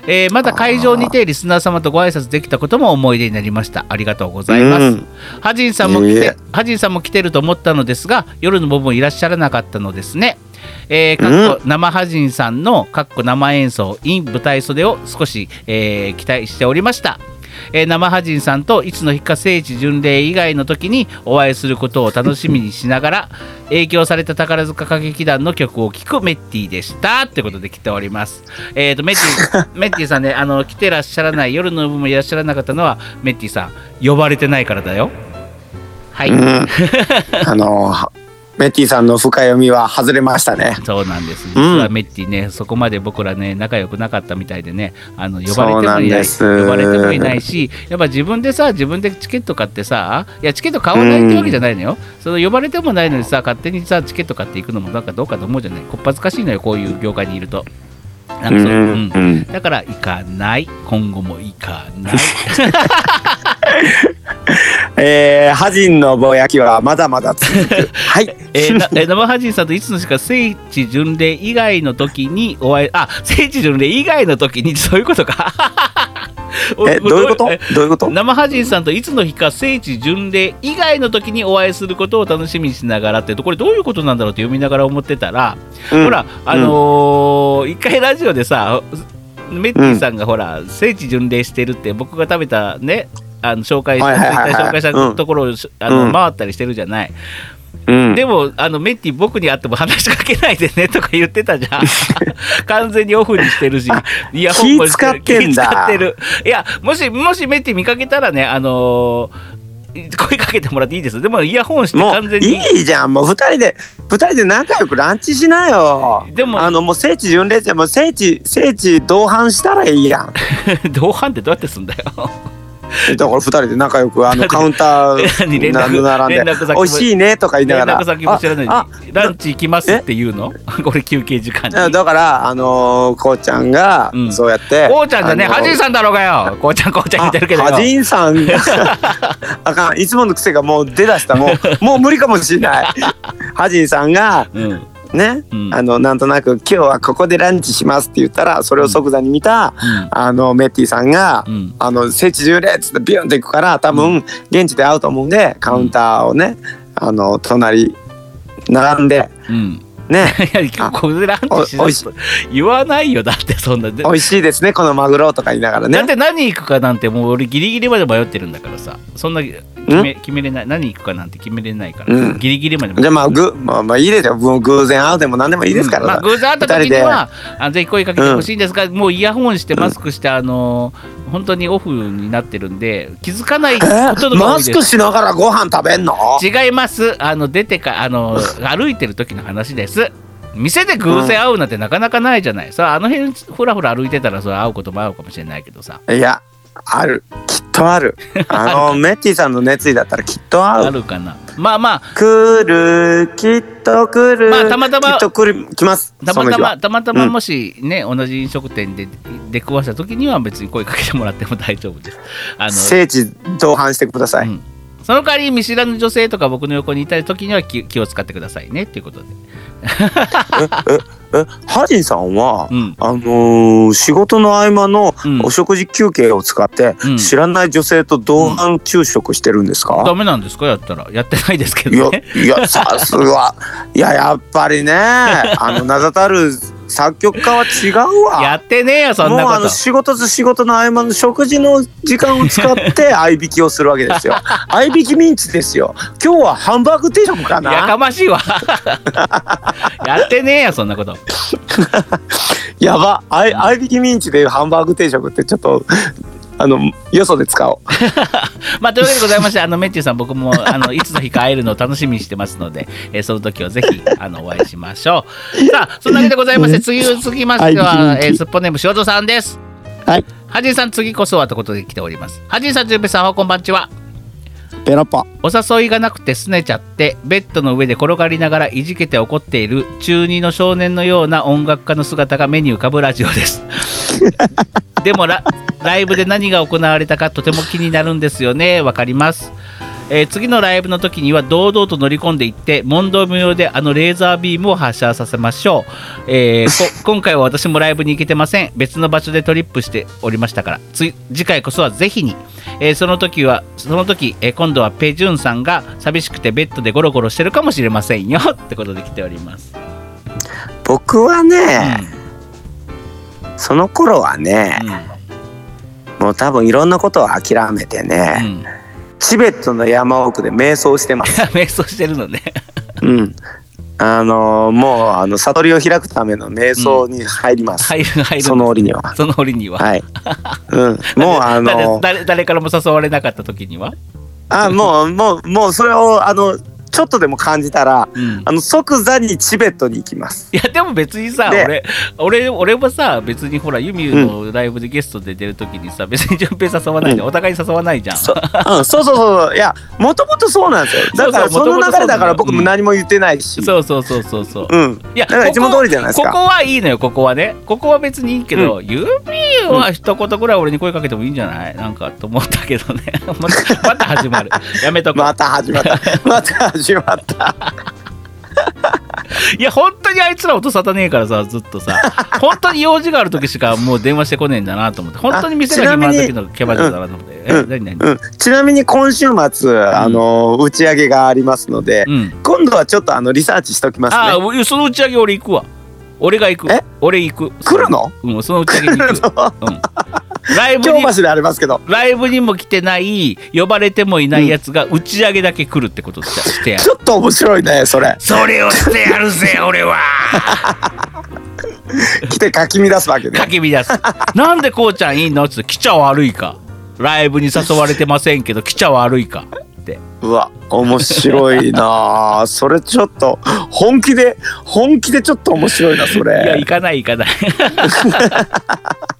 えーまた会場にてリスナー様とご挨拶できたことも思い出になりました。ありがとうございます、うん。ハジンさんも来て、ハジンさんも来てると思ったのですが夜の部分いらっしゃらなかったのですね。えーかっこ生ハジンさんのかっこ生演奏 in 舞台袖を少し、えー期待しておりました、えー生ハジンさんといつの日か聖地巡礼以外の時にお会いすることを楽しみにしながら影響された宝塚歌劇団の曲を聴くメッティでした。ってことで来ております。えっ、とメッティ メッティさんねあの来てらっしゃらない夜の部分いらっしゃらなかったのはメッティさん呼ばれてないからだよ。はい、うん。あのーメッティさんの深読みは外れましたねそうなんです。実はメッティね、そこまで僕らね、仲良くなかったみたいでね、あの呼ばれてもいない、呼ばれてもいないし、やっぱ自分でさ、自分でチケット買ってさ、いや、チケット買わないってわけじゃないのよ。その呼ばれてもないのにさ、勝手にさ、チケット買っていくのもなんかどうかと思うじゃない。こっぱずかしいのよ、こういう業界にいると。なんかそう、うんうんだから行かない、今後も行かない。えー、ハジンのぼやきはまだまだ続く。はい。えーなえー生ハジンさんといつの日か聖地巡礼以外の時にお会いあ聖地巡礼以外の時にそういうことか？えどういうこと？えどういうこと？生ハジンさんといつの日か聖地巡礼以外の時にお会いすることを楽しみにしながらってこれどういうことなんだろうって読みながら思ってたら、うん。ほらあのー一回ラジオでさメッティさんがほら、聖地巡礼してるって僕が食べたねあの紹介しはいはいはいはい。紹介したところを、あのうん。回ったりしてるじゃない。うん。でもあのメッティ僕に会っても話しかけないでねとか言ってたじゃん。完全にオフにしてるしイヤホンも使ってんだ。ってる。いやもしもしメッティ見かけたらねあのー声かけてもらっていいです。でもイヤホンして完全に。いいじゃん。もう二人で二人で仲良くランチしなよ。でもあのもう聖地巡礼地もう聖地聖地同伴したらいいやん。同伴ってどうやってすんだよだから二人で仲良くあのカウンター絡な 並んで連絡先も美味しいねとか言いな連がら。絡先も知らない。にランチ行きますって言うの？これ休憩時間に。あだからあのーこうちゃんがうん。そうやってこうちゃんじゃね。あのーハジンさんだろうがよ。こうちゃんこうちゃん言ってるけどよ。あハジンさんが あかん。いつもの癖がもう出だした。もうもう無理かもしれない。ハジンさんがうんね、うん。あのなんとなく今日はここでランチしますって言ったらそれを即座に見た、うん。あのメッティさんが、うん。あの聖地巡礼っつってビュンって行くから多分現地で会うと思うんでカウンターをねあの隣並んでうんね。ここでランチしおおい言わないよだってそんなで。美味しいですねこのマグロとか言いながらね。だって何行くかなんてもう俺ギリギリまで迷ってるんだからさ。そんな決め決めれない。何行くかなんて決めれないから、うん。ギリギリまでじゃあまあぐ、まあ、まあいいですよ。もう偶然会うでも何でもいいですから、まあ、偶然会った時にはあぜひ声かけてほしいんですが、もうイヤホンしてマスクして、あの本当にオフになってるんで気づかないこえとのマスクしながらご飯食べんの？違います。あの出てかあの歩いてる時の話です店で偶然会うなんてなかなかないじゃない、さああの辺ふらふら歩いてたらそれ会うこともあるかもしれないけどさ。いやある。きっとある。あのメッティさんの熱意だったらきっとあ会う。るかな。まあまあ。来るきっと来る、まあたまたまきっと来ます。たまたまたまたまもしね、同じ飲食店で出くわした時には別に声かけてもらっても大丈夫です。あの聖地同伴してください、うんその代わり見知らぬ女性とか僕の横にいた時には気気を使ってくださいね。っていうことで。えハジンさんは、うん。あのー仕事の合間のうん。お食事休憩を使って、うん。知らない女性と同伴昼食してるんですか、ダメなんですか？やったら。やってないですけどね。いやさすが。いややっぱりね。あの名だたる作曲家は違うわ。やってねえよそんなこと。もうあの仕事と仕事の合間の食事の時間を使って 合いびきをするわけですよ。合いびきミンチですよ。今日はハンバーグ定食かやかなましいわ。やってねえよそんなこと。やば。合いびきミンチでハンバーグ定食ってちょっとあのよそで使おう。まあというわけでございましてあのメッチュさん僕もあの いつの日か会えるのを楽しみにしてますので、えーその時はぜひあのお会いしましょう。さあそんなわけでございまして次続きましては、はいえー、すっぽネーム塩戸さんです。はい。はじんさん次こそはということで来ております。はじんさんじゅんぺいさんおはこんばんちは。ペロッパお誘いがなくて拗ねちゃってベッドの上で転がりながらいじけて怒っている中二の少年のような音楽家の姿が目に浮かぶラジオです でもラライブで何が行われたかとても気になるんですよね。わかります、えー次のライブの時には堂々と乗り込んでいって問答無用であのレーザービームを発射させましょう、えーこ 今回は私もライブに行けてません。別の場所でトリップしておりましたから。つ次回こそはぜひに、えーその時はその時、えー今度はペジュンさんが寂しくてベッドでゴロゴロしてるかもしれませんよ。ってことで来ております、僕はね、その頃はねうん、もう多分いろんなことを諦めてうね、ん、チベットの山奥で瞑想してます 瞑想してるのねうん。あのーもうあの悟りを開くための瞑想に入ります。入る入るその折には。その折には、はい。うん。もうあの誰ー誰誰からも誘われなかった時には、あもうもうもうそれをあのちょっとでも感じたらうん。あの即座にチベットに行きます。いやでも別にさで俺俺俺もさ別にほらユミのライブでゲストで出る時にさ別に順平誘わないじゃん、お互いに誘わないじゃん。そうん、そうそうそういやもともとそうなんですよ。だからその流れだから僕も何も言ってないし。そうそうそうそうそう。うん。いやだからいつも通りじゃないですか。ここはいいのよここはね。ここは別にいいけど、ユミは一言ぐらい俺に声かけてもいいんじゃない？なんかと思ったけどね。またまた始まる。やめとこう、また始まった。また始まった。いや本当にあいつら音沙汰ねえからさずっとさ。本当に用事がある時しかもう電話してこねえんだなと思って。本当に店が暇な時のキャバ嬢だなと思って。ちなみに今週末あの打ち上げがありますので、うん。今度はちょっとあのリサーチしときますあね。あその打ち上げ俺行くわ。俺が行く。え？俺行く。来るの？うんその打ち上げに行く。うんライブに京橋でありますけど。ライブにも来てない呼ばれてもいないやつが打ち上げだけ来るってことししてやるちょっと面白いねそれ。それをしてやるぜ 俺は。来てかき乱すわけね。かき乱す。なんでこうちゃんいいの？っって来ちゃ悪いか。ライブに誘われてませんけど来ちゃ悪いか。って。うわ面白いな。あそれちょっと本気で本気でちょっと面白いなそいやれ行かない行かない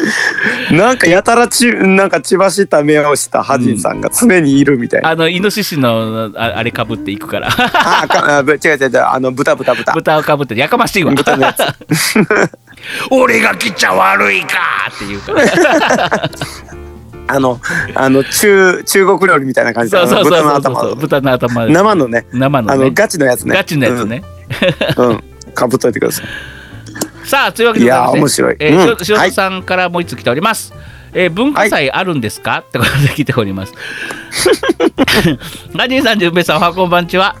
なんかやたらちなんか血走った目をしたハジンさんが常にいるみたいな、あのイノシシのああれかぶっていくから。あかあぶ違う違う違うあの豚豚豚。豚をかぶってやかましいわ。豚のやつ。俺が来ちゃ悪いかって言うから。あのあの中中国料理みたいな感じで豚の頭。豚の頭で。生のね。生のね。あのガチのやつね。ガチのやつね、うん、うん、かぶっといてくださいさあというわけでいや面白い。えーうん。田さんからもう一つ来ております、えー文化祭あるんですか、ってことで来ております。ラジンさん、じゅんべいさん、おはこんばんちは。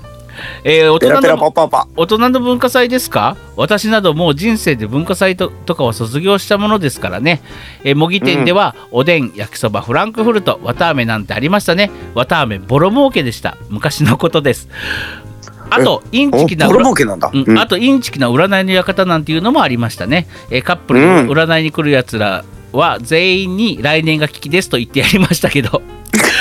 えー大人の文化祭ですか？私などもう人生で文化祭ととかを卒業したものですからね、えー模擬店では、おでん焼きそばフランクフルト綿あめなんてありましたね。綿あめボロ儲けでした。昔のことですあとインチキなおボロ儲けなんだ、うん。うん。あとインチキな占いの館なんていうのもありましたね、えーカップルの占いに来るやつらは全員に来年が危機ですと言ってやりましたけど、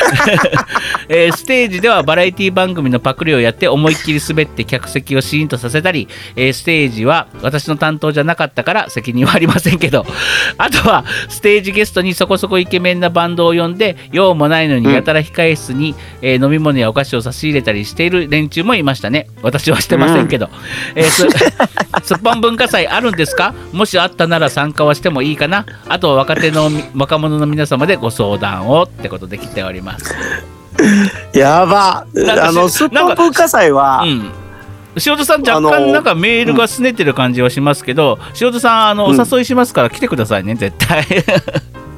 えーステージではバラエティ番組のパクリをやって思いっきり滑って客席をシーンとさせたり、えーステージは私の担当じゃなかったから責任はありませんけど あとはステージゲストにそこそこイケメンなバンドを呼んで用もないのにやたら控え室に、えー飲み物やお菓子を差し入れたりしている連中もいましたね。私はしてませんけど、えーす すっぽん文化祭あるんですか？もしあったなら参加はしてもいいかな？あとは若手のみ若者の皆様でご相談をってことで来ておりますやば。なんかあのしスッポン文化祭は、うん。塩田さん若あのー干なんかメールが拗ねてる感じはしますけど、塩田さんあのおうん。誘いしますから来てくださいね絶対。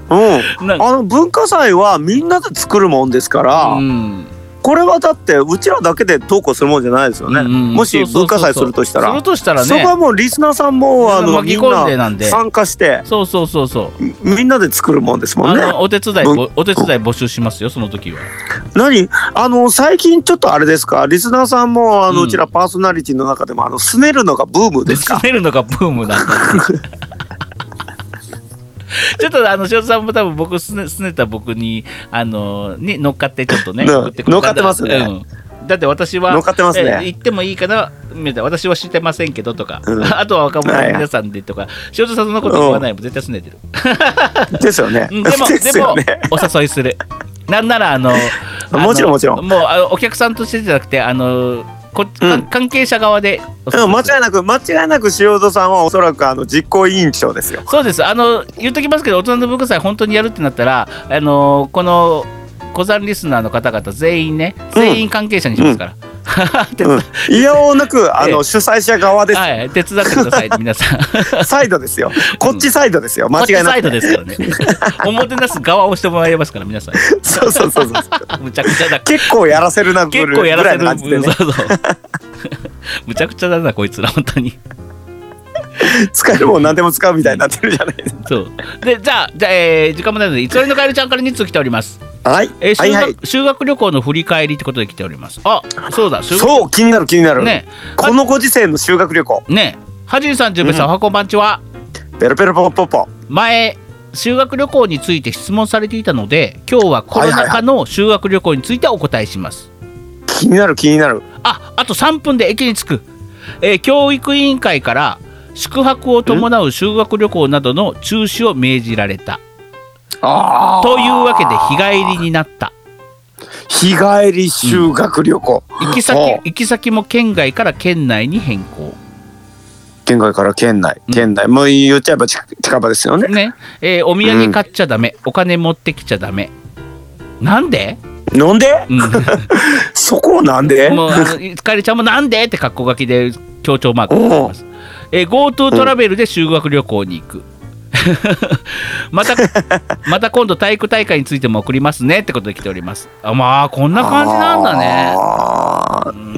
うん。あの文化祭はみんなで作るもんですから、うんこれはだってうちらだけで投稿するもんじゃないですよね、うんうんもし文化祭するとしたら。するとしたらね。そこはもうリスナーさんもあのみんな参加して。そうそうそうそう。みんなで作るもんですもんね。お手伝いお手伝い募集しますよその時は。何？あの最近ちょっとあれですか？リスナーさんもあの、ううんちらパーソナリティの中でもあのすねるのがブームですか？進めるのがブームなんだ ちょっとあの塩田さんも多分僕すねすねた僕にあのに乗っかってちょっとねうん。送っ乗っかってますね。うん。だって私は乗っかってますね。ってもいいかなみたいな。私は知ってませんけどとか、うん。あとは若者の皆さんでとか、塩田さんそんなこと言わないもん。絶対すねてる。ですよね。うん。でも、でもお誘いする。なんなら、あの、あのもちろんもちろん。もう、あのお客さんとしてじゃなくて、あの、こうん関係者側で間違いなく間違いなく塩戸さんはおそらくあの実行委員長ですよそうです。あの、言っときますけど、大人の文化祭本当にやるってなったら、あの、この、小山リスナーの方々全員ね、全員関係者にしますから。手伝うん、いやおうなくあええ。の主催者側です、はい、手伝ってください、皆さん。サイドですよ。こっちサイドですよ。間違いなくサイドですからね。おもてなす側をしてもらいますから、皆さん。そうそうそうそうむちゃくちゃだ。結構やらせるな結構やらせる。むちゃくちゃだなこいつら本当に。使えるもん何でも使うみたいになってるじゃないですそう。でじゃあじゃあ、えー時間もないのでいつりのカエルちゃんから2通来ております、かはい、えー修学はいはい。修学旅行の振り返りってことで来ております。あそうだ。そう気になる気になる、ね。このご時世の修学旅行。ね。はじんさんじゅんべいさん、おはこん。ばんちは？ペロペロポッポッポ。前修学旅行について質問されていたので今日はコロナ禍の修学旅行についてお答えします、気になる気になる。ああと3分で駅に着く、えー教育委員会から宿泊を伴う修学旅行などの中止を命じられた。あというわけで日帰りになった。日帰り修学旅行、行き先行き先も県外から県内に変更。県外から県内うん。県内、もう言っちゃえば近近場ですよね。ね、えーお土産買っちゃダメ、お金持ってきちゃダメ。なんで、なんで？うん、そこをなんで？もうあのかえりちゃんもなんで？って格好書きで強調マークしてます、えー GoTo トラベルで修学旅行に行く、またまた今度体育大会についても送りますねってことで来ております。あまあこんな感じなんだね。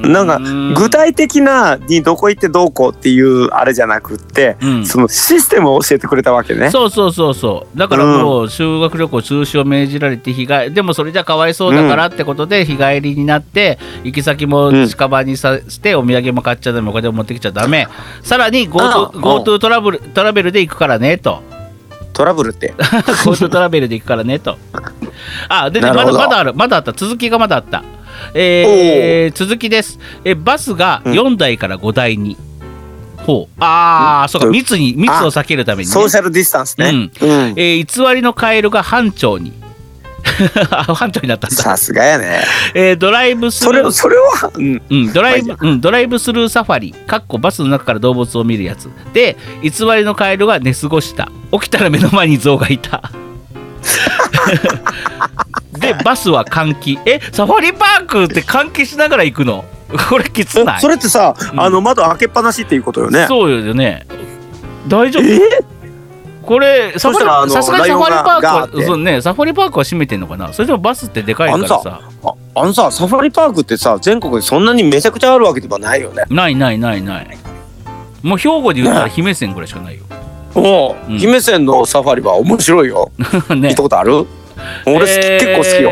なんか具体的なにどこ行ってどうこうっていうあれじゃなくって、うん。そのシステムを教えてくれたわけね。そうそうそうそう。だからもう修学旅行中止を命じられて日帰でもそれじゃかわいそうだからってことで日帰りになって行き先も近場にさしてお土産も買っちゃダメお金も持ってきちゃダメ。さらに GoTo あ GoTo トラブルトラベルで行くからねとトラブルって。GoTo トラベルで行くからねと。あでねまだまだある。まだあった。続きがまだあった。えー続きです。えバスが4台から5台に、ほう。ああそうか。うん密に密を避けるために、ね、ソーシャルディスタンスね。うん。えー偽りのカエルが班長に。あ班長になったんだ、さすがやね。えードライブスそれルーそれは、うん、うん、ドライブま、うん、ドライブスルーサファリかっこバスの中から動物を見るやつ。で偽りのカエルが寝過ごした。起きたら目の前に象がいた。でバスは換気。えサファリパークって換気しながら行くの？これきつない。それってさ、うん。あの窓開けっぱなしっていうことよね。そうよね。大丈夫？え？これサフそしたらあのァリさすがにサファリパークはそうねサファリパークは閉めてんのかな？それでもバスってでかいからさ。ああのさサファリパークってさ全国にそんなにめちゃくちゃあるわけではないよね。ないないないない。もう兵庫で言ったら姫線ぐらいしかないよ、おううん。姫線のサファリは面白いよ。ね。見たことある？俺、えー結構好きよ。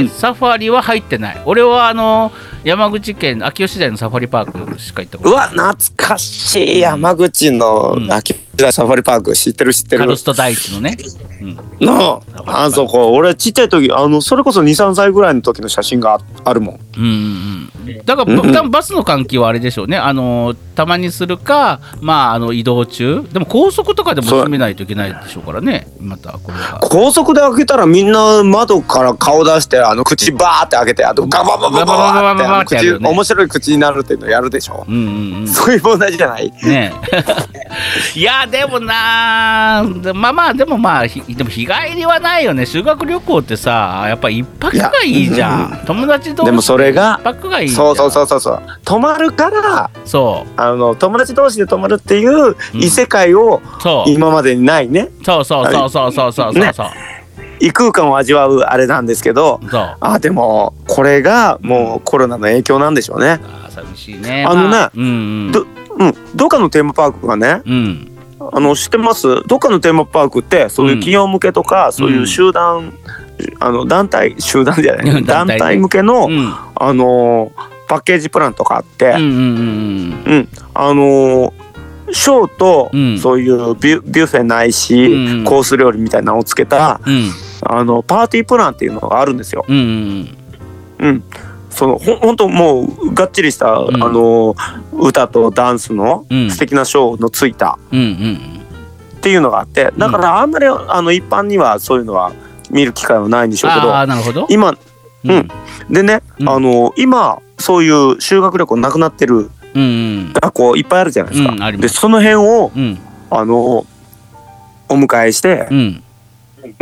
うん。サファリは入ってない。俺はあの山口県秋吉台のサファリパークしか行ったことうわ懐かしい。山口のうん。秋田サファリパーク知ってる知ってる。カル。スト大地のね、うん、なああそこ。俺ちっちゃい時あのそれこそ23歳ぐらいの時の写真がああるもん。うんうんうん。だから、うんうん。多分バスの換気はあれでしょうね。あのたまにするかまああの移動中。でも高速とかでも閉めないといけないでしょうからね。またこれは。高速で開けたらみんな窓から顔出してあの口バーって開けてあとガババババババババババ面白い口になるっていうのやるでしょ。うんうんうん。そういう問題じゃない。ね。え いやでもなでまあまあでもまあひでも日帰りはないよね。修学旅行ってさやっぱ一泊がいいじゃん。友達同士でもそれが一泊がいいそうそうそうそうそう。泊まるからそう。あの友達同士で泊まるっていう異世界をそう。今までにないね。そうそうそうそうそうそうそう。ね。そう異空間を味わうあれなんですけどあでもこれがもうコロナの影響なんでしょうね。あー寂しいね。あのねまあうんどうん、どっかのテーマパークがねうん。うんあの知ってます？どっかのテーマパークってそういう企業向けとか、そういう集団、あの団体集団じゃない。団団体向けの、うん。あのパッケージプランとかあって、うんうんうんうん、あのーショーと、うん。そういうビュビュッフェないし、うんコース料理みたいなのをつけたうん。あのパーティープランっていうのがあるんですよ。うんうんうん、そのほんともうがっちりした、ん。あの歌とダンスのうん。素敵なショーのついたっていうのがあってだからあんまりあの一般にはそういうのは見る機会はないんでしょうけどああなるほど。今うん。でね、うん。あの今そういう修学旅行なくなってる学校いっぱいあるじゃないですか。でその辺をうん。あのお迎えしてう、ん。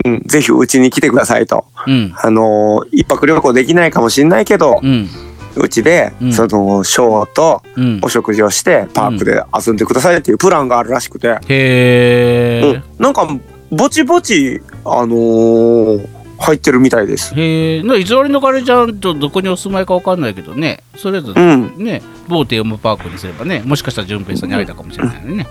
うん、ぜひうちに来てくださいと。うん。あの一泊旅行できないかもしれないけど、うん。うちで、うん。そのショーとうん。お食事をしてパークで遊んでくださいっていうプランがあるらしくて、へえうん、なんかぼちぼちあのー入ってるみたいです。へえな偽りのカレちゃんとどこにお住まいかわかんないけどね。それぞれうん、ね某テーマパークにすればねもしかしたら順平さんに会えたかもしれないね。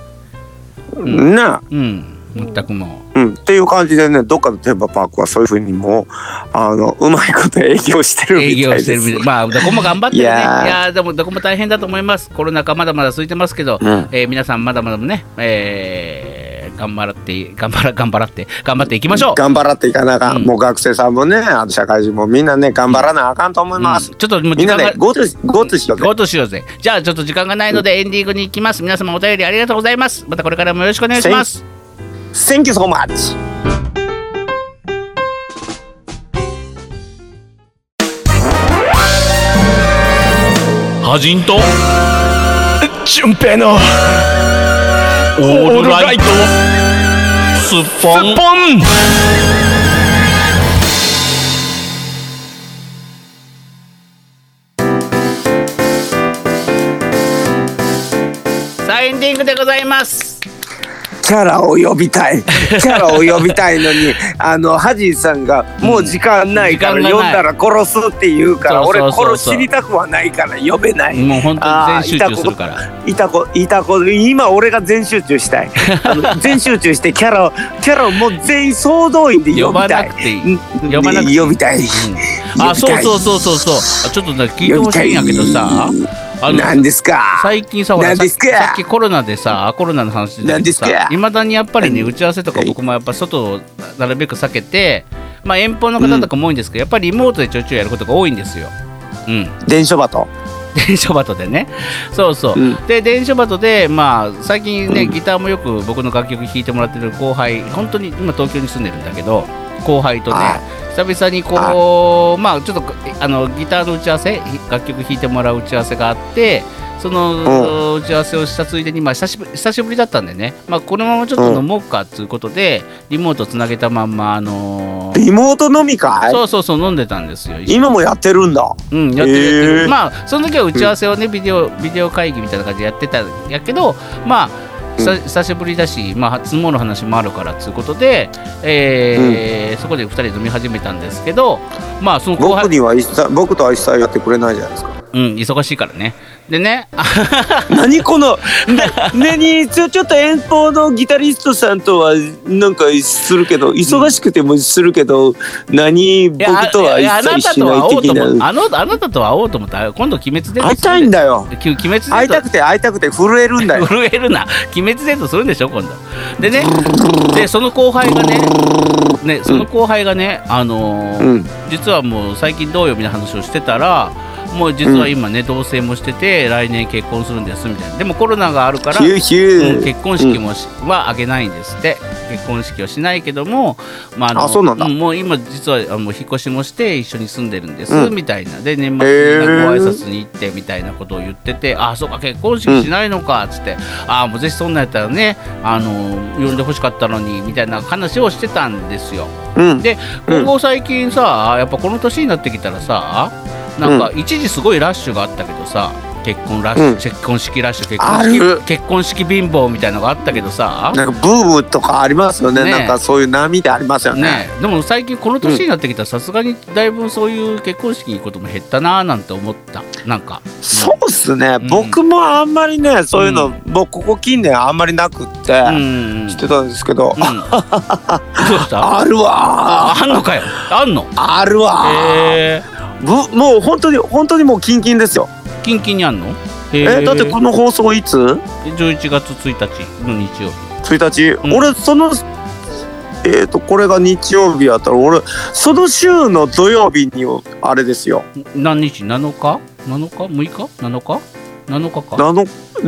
ね、うん。全くもう。ん、っていう感じでねどっかのテーマパークはそういうふうにもうあのうまいこと営業してるう営みたいです。業してるまあどこも頑張ってるね。いいやでもどこも大変だと思います。コロナ禍まだまだ続いてますけど、うん。えー皆さんまだまだね、えー頑張って頑張ら頑張らって頑張っていきましょう。頑張らっていかなあかん、うん。もう学生さんもねあと社会人もみんなね頑張らなあかんと思います、うん。ちょっともうみんな時間がで GoTo GoTo しようぜ。GoTo しようぜ。じゃあちょっと時間がないのでエンディングに行きます。皆様お便りありがとうございます。またこれからもよろしくお願いします。Thank you. So much. ハジンと純平のオールライト。スッポン。ポン。さあエンディングでございます。キャラを呼びたい。キャラを呼びたいのにあのハジーさんがもう時間ないから、うん時間がない。呼んだら殺すって言うから俺殺死にたくはないから呼べない。もう本当に全集中するから。いた子いた子今俺が全集中したい。あの全集中してキャラをキャラをもう全員総動員で呼びたないくていい。うん呼ばなくていい。呼びたい、うん。あそうそうそうそうそう。あちょっとね聞いてほしいんやけどさ何ですか？最近さささっきコロナでさコロナの話で何ですか？いまだにやっぱりね打ち合わせとか僕もやっぱ外をなるべく避けてまあ遠方の方とかも多いんですけど、やっぱりリモートでちょいちょいやることが多いんですよ。うん、電書バト。電書バトでね。そうそう、うん。で電書バトでまあ最近ね、うんギターもよく僕の楽曲弾いてもらってる後輩本当に今東京に住んでるんだけど後輩とねあ久々にこうまあちょっとあのギターの打ち合わせ楽曲弾いてもらう打ち合わせがあってその打ち合わせをしたついでに、まあ、久しぶり久しぶりだったんでね、まあ、このままちょっと飲もうかっていうことで、リモートつなげたまんま、あのーリモート飲み会？そうそうそう飲んでたんですよ。今もやってるんだ。うん、やってるやってる、まあその時は打ち合わせをね、ビデオビデオ会議みたいな感じでやってたんやけどまあ久久しぶりだし、まあ、相撲の話もあるからということで、えーそこで2人で飲み始めたんですけどまあその後輩、僕には一切僕とは一切やってくれないじゃないですかうん、忙しいからね。でねあ 何このね何ちょちょっと遠方のギタリストさんとはなんかするけど忙しくてもするけど何僕とは一切しない的な。あのあなたと会おうと思った。ら今度鬼滅デート会いたいんだよ。き鬼滅会いたくて会いたくて震えるんだよ。震えるな。鬼滅デートするんでしょ今度。でねでその後輩がねねその後輩がね、あのーうん。実はもう最近どうよみたいな話をしてたらもう実は今ね、同棲もしてて来年結婚するんですみたいな。でもコロナがあるから結婚式もし、は挙げないんですって。結婚式はしないけども、まあのあそうなんだ。もう今実はあの引っ越しもして一緒に住んでるんです、うん。みたいな。で年末にご挨拶に行ってみたいなことを言ってて、あそうか結婚式しないのかっつって、あもうぜひそんなんやったらねあの呼んでほしかったのにみたいな話をしてたんですよ。うん。でうん今後最近さやっぱこの年になってきたらさなんか一時すごいラッシュがあったけどさ結婚ラッシュ、うん。結婚式ラッシュ結あ婚式る。結婚式貧乏みたいなのがあったけどさ。なんかブームとかありますよね。ねなんかそういう波でありますよね。ねでも最近この年になってきたらさすがにだいぶそういう結婚式に行くことも減ったなーなんて思った。なんか。そうっすね、ん。僕もあんまりねそういうの、僕ここ近年あんまりなくって、うん。知ってたんですけど、うん。どうした？あるわああんのかよ。あんの？あるわへえぶもう本当に本当にもうキンキンですよ。キンキンにあんの？ええだってこの放送いつ？11月1日の日曜日 ?1 日、うん。俺そのえっ、とこれが日曜日やったら俺その週の土曜日にあれですよ。何日？7日 ?7 日 ?6 日 ?7 日 ?7 日か。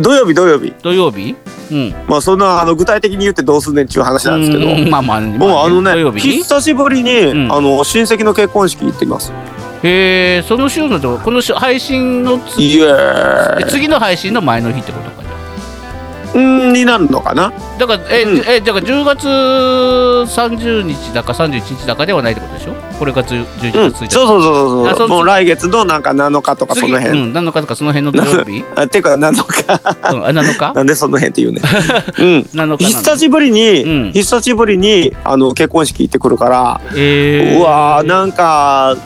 土曜日土曜日。土曜日？うん。まあそんなあの具体的に言ってどうすんねんっていう話なんですけど、うん。まあまあ、もうあのね久しぶりに、うん。あの親戚の結婚式行ってきますへえその週のとこの週配信のつイエーイえ次の配信の前の日ってことかじゃうんになるのかな？あだからえ、うん。えだから10月30日だか31日だかではないってことでしょ？これが10 11うん、月1日、そうそうそうあそうそう。もう来月のなんか7日とかそ次の辺、うん、何のかとかその辺の土曜日？あてか7日。うんあ7日？なんでその辺って言うねん。うん。7久しぶりに、うん。久しぶりにあの結婚式行ってくるから、えー、うわーなんか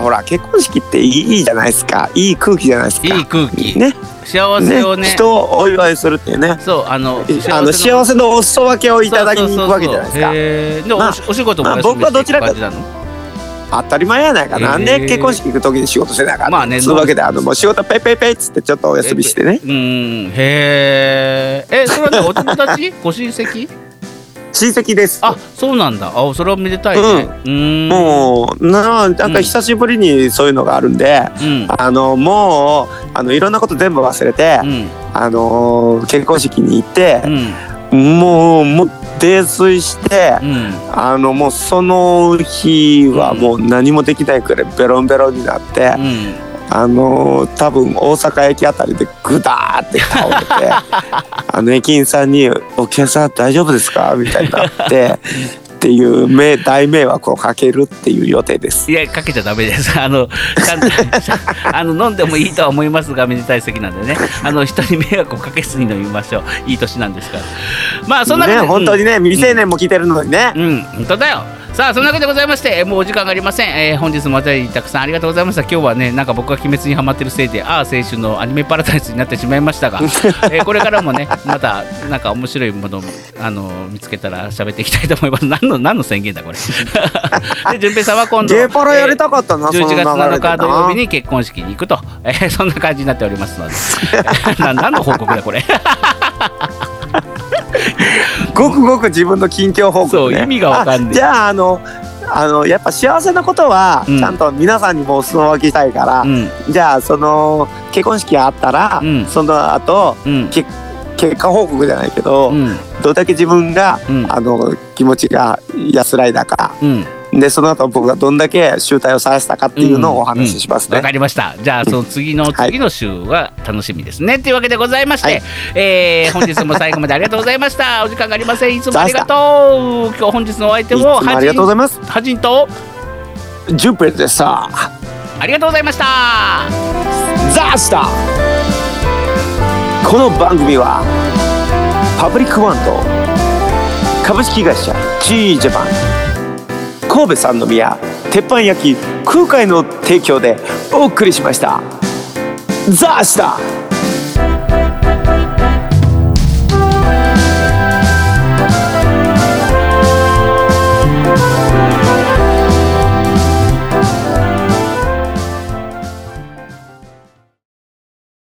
ほら結婚式っていいじゃないですか。いい空気じゃないですか。いい空気、ね。幸せをね。人をお祝いするっていうね。そうあのあの幸せのお裾分けをいただきに行くわけじゃないですか。でも、まあお仕事もまあ僕はどちらか当たり前やないかな。んで結婚式行く時に仕事してなかったまあねそういうわけであのもう仕事ペイペイペイっつってちょっとお休みしてね。うんへー。えそれはねお友達？ご親戚？親戚です。あそうなんだ。あそれはめでたいね。うーん。もうななんか久しぶりにそういうのがあるんで、うん。あのもうあのいろんなこと全部忘れて、うん。あの結婚式に行ってう、ん。もうもう泥酔して、うん。あのもうその日はもう何もできないくらいベロンベロンになって、うん。あの多分大阪駅あたりでグダーって倒れて あの駅員さんに「お客さん大丈夫ですか?」みたいになってっていう名大迷惑をかけるっていう予定です。いやかけちゃダメです。あの あの飲んでもいいとは思いますがめでたい席なんでね。あの人に迷惑をかけずに飲みましょう。いい年なんですから。まあそんなね本当にね、未成年も来てるのにね、うん、本当だよ。さあ、そんなわけでございまして、えーもうお時間がありません。えー本日もお便りたくさんありがとうございました。今日はね、なんか僕が鬼滅にハマってるせいで、ああ、青春のアニメパラダイスになってしまいましたが、えーこれからもね、また、なんか面白いものを、あの見つけたら喋っていきたいと思います。何の、何の宣言だ、これ。で、順平さんは今度、ゲーパラやりたかったな、えー11月その流れ7日で土曜日な。に結婚式に行くと、えーそんな感じになっておりますので、な何の報告だ、これ。ごくごく自分の近況報告、ね。意味がわかんねえあじゃあ、あの、あの、やっぱ幸せなことは、うん。ちゃんと皆さんにもお裾分けしたいから、うん、じゃあ、その、結婚式があったら、うん。その後、うん、け結果報告じゃないけど、うん、どれだけ自分が、うん。あの、気持ちが安らいだか、うん。で、その後僕がどんだけ集大をさせたかっていうのをお話ししますね。わ、かりました。じゃあその次のはい次の週は楽しみですね。というわけでございまして、はいえー本日も最後までありがとうございました。お時間がありません。いつもありがとう。今日本日のお相手ももありがとうございます。はじんと？ジュンペルでさ、ありがとうございました。ザスタこの番組はパブリックワンと株式会社 G ジャパン神戸三宮鉄板焼き空海の提供でお送りしました。ザスタ